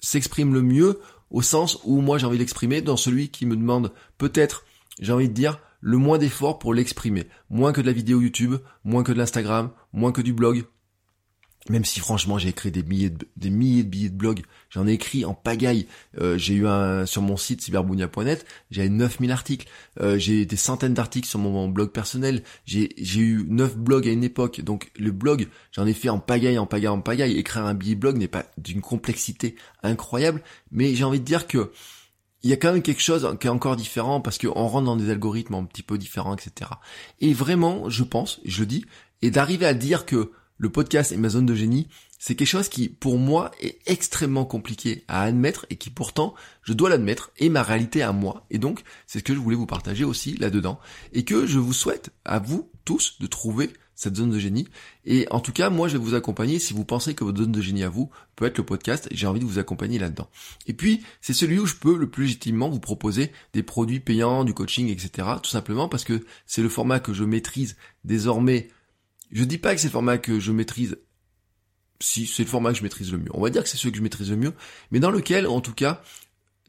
s'exprime le mieux au sens où moi j'ai envie d'exprimer, dans celui qui me demande peut-être, j'ai envie de dire, le moins d'efforts pour l'exprimer. Moins que de la vidéo YouTube, moins que de l'Instagram, moins que du blog. Même si franchement j'ai écrit des milliers de, milliers de billets de blog, j'en ai écrit en pagaille. Euh, j'ai eu un sur mon site cyberbounia.net, j'ai 9000 articles. Euh, j'ai des centaines d'articles sur mon, blog personnel. J'ai eu 9 blogs à une époque. Donc le blog, j'en ai fait en pagaille, en pagaille, en pagaille. Écrire un billet blog n'est pas d'une complexité incroyable, mais j'ai envie de dire que il y a quand même quelque chose qui est encore différent parce qu'on rentre dans des algorithmes un petit peu différents, etc. Et vraiment, je pense, je le dis, et d'arriver à dire que le podcast est ma zone de génie, c'est quelque chose qui, pour moi, est extrêmement compliqué à admettre et qui pourtant, je dois l'admettre, est ma réalité à moi. Et donc, c'est ce que je voulais vous partager aussi là-dedans. Et que je vous souhaite à vous tous de trouver cette zone de génie. Et en tout cas, moi, je vais vous accompagner si vous pensez que votre zone de génie à vous peut être le podcast. J'ai envie de vous accompagner là-dedans. Et puis, c'est celui où je peux le plus légitimement vous proposer des produits payants, du coaching, etc. Tout simplement parce que c'est le format que je maîtrise désormais. Je dis pas que c'est le format que je maîtrise si c'est le format que je maîtrise le mieux. On va dire que c'est celui que je maîtrise le mieux, mais dans lequel, en tout cas,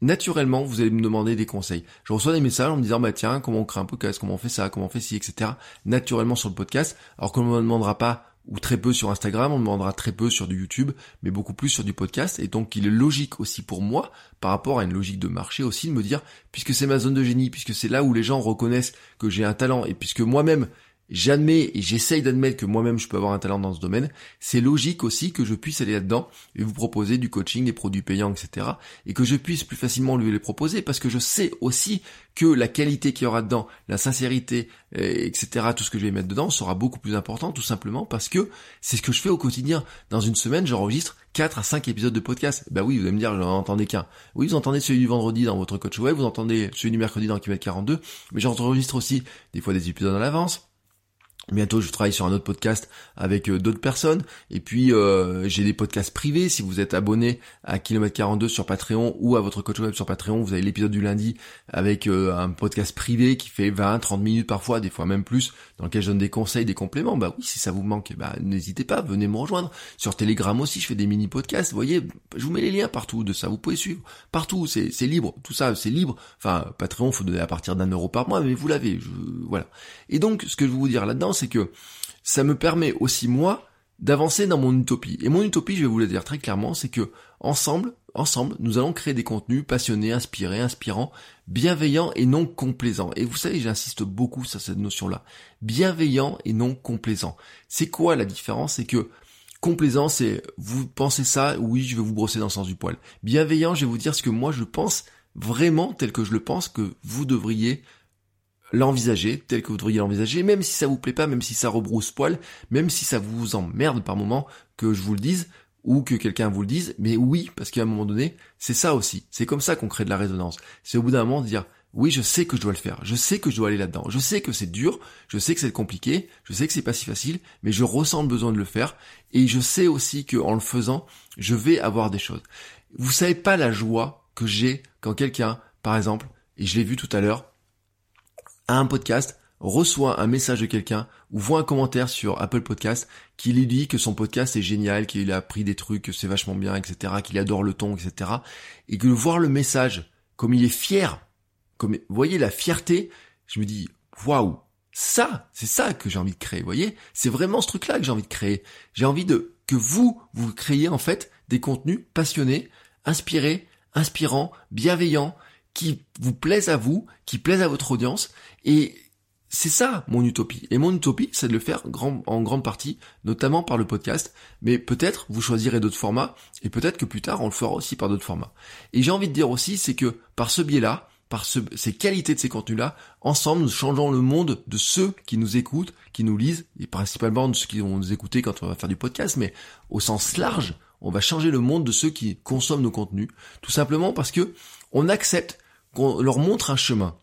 naturellement, vous allez me demander des conseils. Je reçois des messages en me disant, bah tiens, comment on crée un podcast, comment on fait ça, comment on fait ci, etc. Naturellement sur le podcast, alors qu'on ne me demandera pas ou très peu sur Instagram, on me demandera très peu sur du YouTube, mais beaucoup plus sur du podcast. Et donc il est logique aussi pour moi, par rapport à une logique de marché aussi, de me dire, puisque c'est ma zone de génie, puisque c'est là où les gens reconnaissent que j'ai un talent, et puisque moi-même j'admets et j'essaye d'admettre que moi-même je peux avoir un talent dans ce domaine, c'est logique aussi que je puisse aller là-dedans et vous proposer du coaching, des produits payants, etc. Et que je puisse plus facilement lui les proposer parce que je sais aussi que la qualité qu'il y aura dedans, la sincérité, etc., tout ce que je vais mettre dedans sera beaucoup plus important tout simplement parce que c'est ce que je fais au quotidien. Dans une semaine, j'enregistre 4 à 5 épisodes de podcast. Bah oui, vous allez me dire, j'en entendez qu'un. Oui, vous entendez celui du vendredi dans votre coach web, vous entendez celui du mercredi dans Kilomètre 42, mais j'enregistre aussi des fois des épisodes en avance Bientôt, je travaille sur un autre podcast avec euh, d'autres personnes. Et puis, euh, j'ai des podcasts privés. Si vous êtes abonné à Kilomètre 42 sur Patreon ou à votre coach web sur Patreon, vous avez l'épisode du lundi avec euh, un podcast privé qui fait 20, 30 minutes parfois, des fois même plus, dans lequel je donne des conseils, des compléments. Bah oui, si ça vous manque, bah n'hésitez pas, venez me rejoindre. Sur Telegram aussi, je fais des mini-podcasts. Vous voyez, je vous mets les liens partout de ça. Vous pouvez suivre partout. C'est, c'est libre. Tout ça, c'est libre. Enfin, Patreon, faut donner à partir d'un euro par mois, mais vous l'avez. Voilà. Et donc, ce que je veux vous dire là-dedans, c'est que ça me permet aussi moi d'avancer dans mon utopie. Et mon utopie, je vais vous le dire très clairement, c'est que ensemble, ensemble, nous allons créer des contenus passionnés, inspirés, inspirants, bienveillants et non complaisants. Et vous savez, j'insiste beaucoup sur cette notion-là. Bienveillant et non complaisant. C'est quoi la différence? C'est que complaisant, c'est vous pensez ça, oui, je vais vous brosser dans le sens du poil. Bienveillant, je vais vous dire ce que moi je pense vraiment tel que je le pense que vous devriez l'envisager tel que vous devriez l'envisager, même si ça vous plaît pas, même si ça rebrousse poil, même si ça vous emmerde par moment, que je vous le dise, ou que quelqu'un vous le dise, mais oui, parce qu'à un moment donné, c'est ça aussi. C'est comme ça qu'on crée de la résonance. C'est au bout d'un moment de dire, oui, je sais que je dois le faire, je sais que je dois aller là-dedans, je sais que c'est dur, je sais que c'est compliqué, je sais que c'est pas si facile, mais je ressens le besoin de le faire, et je sais aussi que en le faisant, je vais avoir des choses. Vous savez pas la joie que j'ai quand quelqu'un, par exemple, et je l'ai vu tout à l'heure, a un podcast, reçoit un message de quelqu'un ou voit un commentaire sur Apple Podcast qui lui dit que son podcast est génial, qu'il a appris des trucs, que c'est vachement bien, etc., qu'il adore le ton, etc. Et que voir le message, comme il est fier, comme, vous voyez la fierté, je me dis, waouh, ça, c'est ça que j'ai envie de créer, vous voyez C'est vraiment ce truc-là que j'ai envie de créer. J'ai envie de, que vous, vous créiez en fait des contenus passionnés, inspirés, inspirants, bienveillants, qui vous plaisent à vous, qui plaisent à votre audience, et c'est ça mon utopie. Et mon utopie, c'est de le faire en grande partie, notamment par le podcast. Mais peut-être vous choisirez d'autres formats, et peut-être que plus tard on le fera aussi par d'autres formats. Et j'ai envie de dire aussi, c'est que par ce biais-là, par ces qualités de ces contenus-là, ensemble nous changeons le monde de ceux qui nous écoutent, qui nous lisent, et principalement de ceux qui vont nous écouter quand on va faire du podcast, mais au sens large, on va changer le monde de ceux qui consomment nos contenus, tout simplement parce que on accepte qu'on leur montre un chemin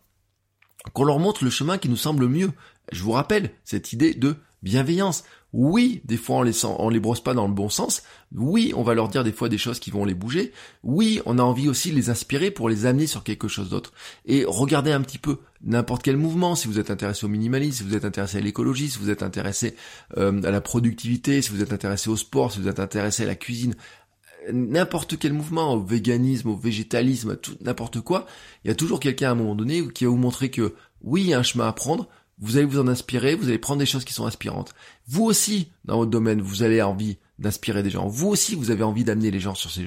qu'on leur montre le chemin qui nous semble mieux. Je vous rappelle cette idée de bienveillance. Oui, des fois on les, on les brosse pas dans le bon sens. Oui, on va leur dire des fois des choses qui vont les bouger. Oui, on a envie aussi de les inspirer pour les amener sur quelque chose d'autre. Et regardez un petit peu n'importe quel mouvement, si vous êtes intéressé au minimalisme, si vous êtes intéressé à l'écologie, si vous êtes intéressé euh, à la productivité, si vous êtes intéressé au sport, si vous êtes intéressé à la cuisine, n'importe quel mouvement, au véganisme, au végétalisme, à tout, n'importe quoi, il y a toujours quelqu'un à un moment donné qui va vous montrer que oui, il y a un chemin à prendre, vous allez vous en inspirer, vous allez prendre des choses qui sont inspirantes. Vous aussi, dans votre domaine, vous avez envie d'inspirer des gens. Vous aussi, vous avez envie d'amener les gens sur ces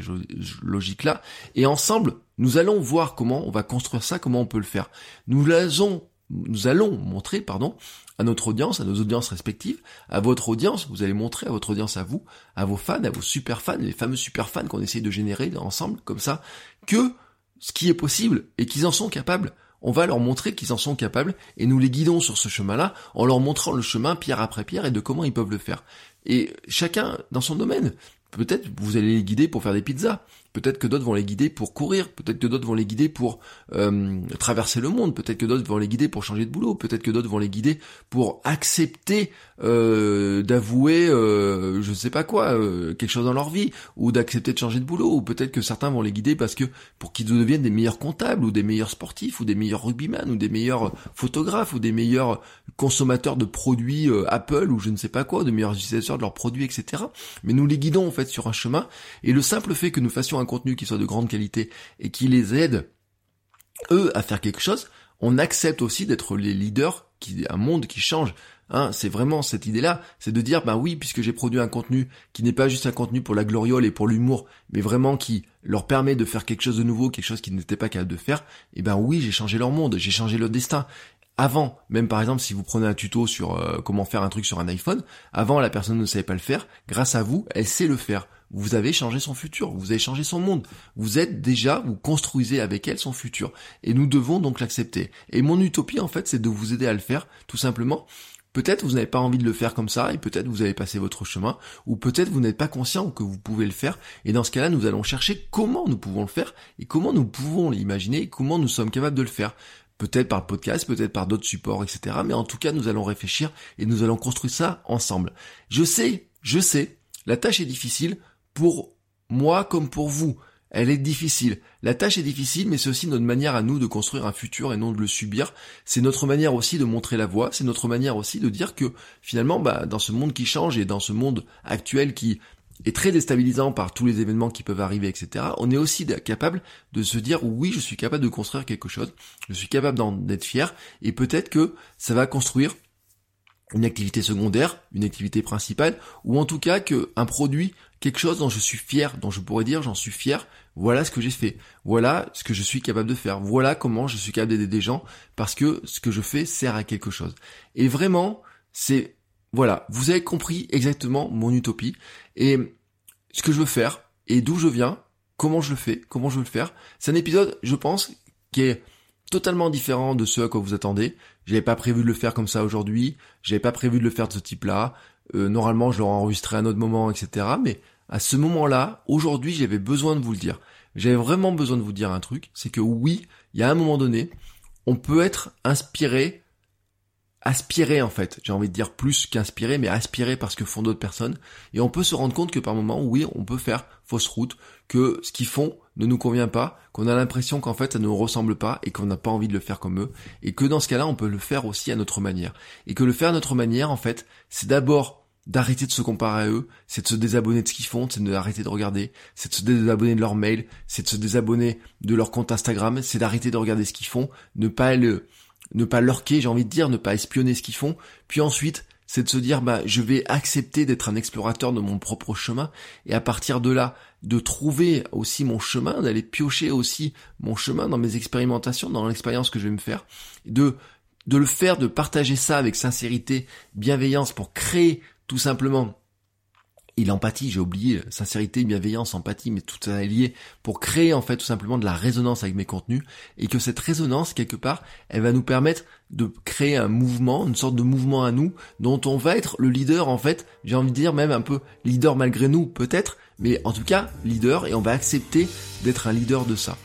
logiques-là. Et ensemble, nous allons voir comment on va construire ça, comment on peut le faire. Nous allons, nous allons montrer, pardon, à notre audience, à nos audiences respectives, à votre audience, vous allez montrer à votre audience à vous, à vos fans, à vos super fans, les fameux super fans qu'on essaye de générer ensemble, comme ça, que ce qui est possible et qu'ils en sont capables. On va leur montrer qu'ils en sont capables et nous les guidons sur ce chemin-là en leur montrant le chemin pierre après pierre et de comment ils peuvent le faire. Et chacun dans son domaine. Peut-être vous allez les guider pour faire des pizzas. Peut-être que d'autres vont les guider pour courir, peut-être que d'autres vont les guider pour euh, traverser le monde, peut-être que d'autres vont les guider pour changer de boulot, peut-être que d'autres vont les guider pour accepter euh, d'avouer, euh, je sais pas quoi, euh, quelque chose dans leur vie, ou d'accepter de changer de boulot, ou peut-être que certains vont les guider parce que pour qu'ils deviennent des meilleurs comptables, ou des meilleurs sportifs, ou des meilleurs rugbyman, ou des meilleurs photographes, ou des meilleurs consommateurs de produits Apple, ou je ne sais pas quoi, des meilleurs utilisateurs de leurs produits, etc. Mais nous les guidons en fait sur un chemin, et le simple fait que nous fassions un contenu qui soit de grande qualité et qui les aide, eux, à faire quelque chose, on accepte aussi d'être les leaders qui, un monde qui change. Hein, c'est vraiment cette idée-là, c'est de dire, bah oui, puisque j'ai produit un contenu qui n'est pas juste un contenu pour la gloriole et pour l'humour, mais vraiment qui leur permet de faire quelque chose de nouveau, quelque chose qu'ils n'étaient pas capables de faire, et eh ben oui, j'ai changé leur monde, j'ai changé leur destin. Avant, même par exemple, si vous prenez un tuto sur euh, comment faire un truc sur un iPhone, avant la personne ne savait pas le faire, grâce à vous, elle sait le faire vous avez changé son futur, vous avez changé son monde. Vous êtes déjà, vous construisez avec elle son futur. Et nous devons donc l'accepter. Et mon utopie, en fait, c'est de vous aider à le faire, tout simplement. Peut-être vous n'avez pas envie de le faire comme ça, et peut-être vous avez passé votre chemin, ou peut-être vous n'êtes pas conscient que vous pouvez le faire, et dans ce cas-là, nous allons chercher comment nous pouvons le faire, et comment nous pouvons l'imaginer, et comment nous sommes capables de le faire peut-être par le podcast, peut-être par d'autres supports, etc. Mais en tout cas, nous allons réfléchir et nous allons construire ça ensemble. Je sais, je sais, la tâche est difficile pour moi comme pour vous. Elle est difficile. La tâche est difficile, mais c'est aussi notre manière à nous de construire un futur et non de le subir. C'est notre manière aussi de montrer la voie. C'est notre manière aussi de dire que finalement, bah, dans ce monde qui change et dans ce monde actuel qui est très déstabilisant par tous les événements qui peuvent arriver, etc. On est aussi capable de se dire oui, je suis capable de construire quelque chose. Je suis capable d'en être fier et peut-être que ça va construire une activité secondaire, une activité principale, ou en tout cas que un produit, quelque chose dont je suis fier, dont je pourrais dire j'en suis fier, voilà ce que j'ai fait, voilà ce que je suis capable de faire, voilà comment je suis capable d'aider des gens, parce que ce que je fais sert à quelque chose. Et vraiment, c'est, voilà, vous avez compris exactement mon utopie, et ce que je veux faire, et d'où je viens, comment je le fais, comment je veux le faire. C'est un épisode, je pense, qui est totalement différent de ce à quoi vous attendez. J'avais pas prévu de le faire comme ça aujourd'hui. J'avais pas prévu de le faire de ce type-là. Euh, normalement, je l'aurais enregistré à un autre moment, etc. Mais à ce moment-là, aujourd'hui, j'avais besoin de vous le dire. J'avais vraiment besoin de vous dire un truc, c'est que oui, il y a un moment donné, on peut être inspiré, aspiré en fait, j'ai envie de dire plus qu'inspiré, mais aspiré parce que font d'autres personnes, et on peut se rendre compte que par moment, oui, on peut faire fausse route, que ce qu'ils font ne nous convient pas, qu'on a l'impression qu'en fait ça ne nous ressemble pas et qu'on n'a pas envie de le faire comme eux, et que dans ce cas-là, on peut le faire aussi à notre manière. Et que le faire à notre manière, en fait, c'est d'abord d'arrêter de se comparer à eux, c'est de se désabonner de ce qu'ils font, c'est d'arrêter de regarder, c'est de se désabonner de leur mail, c'est de se désabonner de leur compte Instagram, c'est d'arrêter de regarder ce qu'ils font, ne pas le, ne pas lurker, j'ai envie de dire, ne pas espionner ce qu'ils font, puis ensuite, c'est de se dire, bah, je vais accepter d'être un explorateur de mon propre chemin, et à partir de là, de trouver aussi mon chemin, d'aller piocher aussi mon chemin dans mes expérimentations, dans l'expérience que je vais me faire, de, de le faire, de partager ça avec sincérité, bienveillance pour créer tout simplement et l'empathie, j'ai oublié, sincérité, bienveillance, empathie, mais tout ça est lié pour créer en fait tout simplement de la résonance avec mes contenus et que cette résonance quelque part, elle va nous permettre de créer un mouvement, une sorte de mouvement à nous dont on va être le leader en fait, j'ai envie de dire même un peu leader malgré nous peut-être, mais en tout cas leader et on va accepter d'être un leader de ça.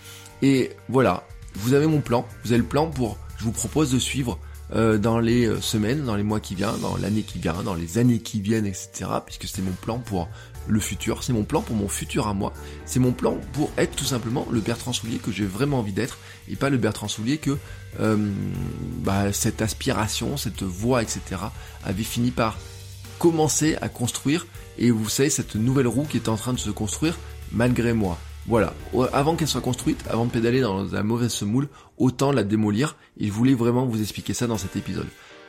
Et voilà, vous avez mon plan, vous avez le plan pour, je vous propose de suivre euh, dans les euh, semaines, dans les mois qui viennent, dans l'année qui vient, dans les années qui viennent, etc. Puisque c'est mon plan pour le futur, c'est mon plan pour mon futur à moi, c'est mon plan pour être tout simplement le Bertrand Soulier que j'ai vraiment envie d'être et pas le Bertrand Soulier que euh, bah, cette aspiration, cette voix, etc. avait fini par commencer à construire et vous savez cette nouvelle roue qui est en train de se construire malgré moi. Voilà, avant qu'elle soit construite, avant de pédaler dans la mauvaise semoule, autant la démolir, et je voulais vraiment vous expliquer ça dans cet épisode.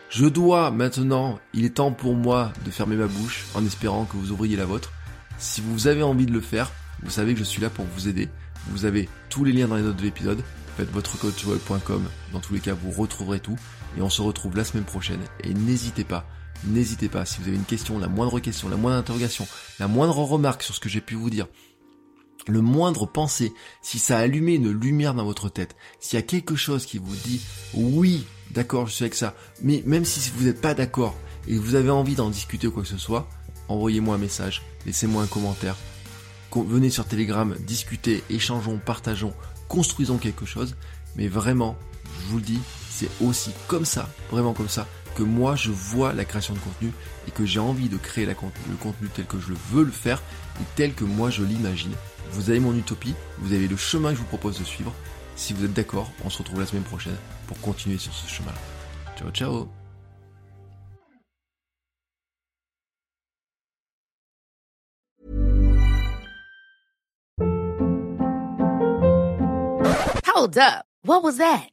Je dois maintenant, il est temps pour moi de fermer ma bouche en espérant que vous ouvriez la vôtre. Si vous avez envie de le faire, vous savez que je suis là pour vous aider. Vous avez tous les liens dans les notes de l'épisode. Faites votre coachweb.com. Dans tous les cas, vous retrouverez tout. Et on se retrouve la semaine prochaine. Et n'hésitez pas, n'hésitez pas, si vous avez une question, la moindre question, la moindre interrogation, la moindre remarque sur ce que j'ai pu vous dire, le moindre pensée, si ça a allumé une lumière dans votre tête, s'il y a quelque chose qui vous dit oui, d'accord, je suis avec ça, mais même si vous n'êtes pas d'accord et que vous avez envie d'en discuter ou quoi que ce soit, envoyez-moi un message, laissez-moi un commentaire, venez sur Telegram, discutez, échangeons, partageons, construisons quelque chose, mais vraiment, je vous le dis, c'est aussi comme ça, vraiment comme ça, que moi je vois la création de contenu et que j'ai envie de créer le contenu tel que je veux le faire et tel que moi je l'imagine vous avez mon utopie, vous avez le chemin que je vous propose de suivre. Si vous êtes d'accord, on se retrouve la semaine prochaine pour continuer sur ce chemin-là. Ciao, ciao Hold up. What was that?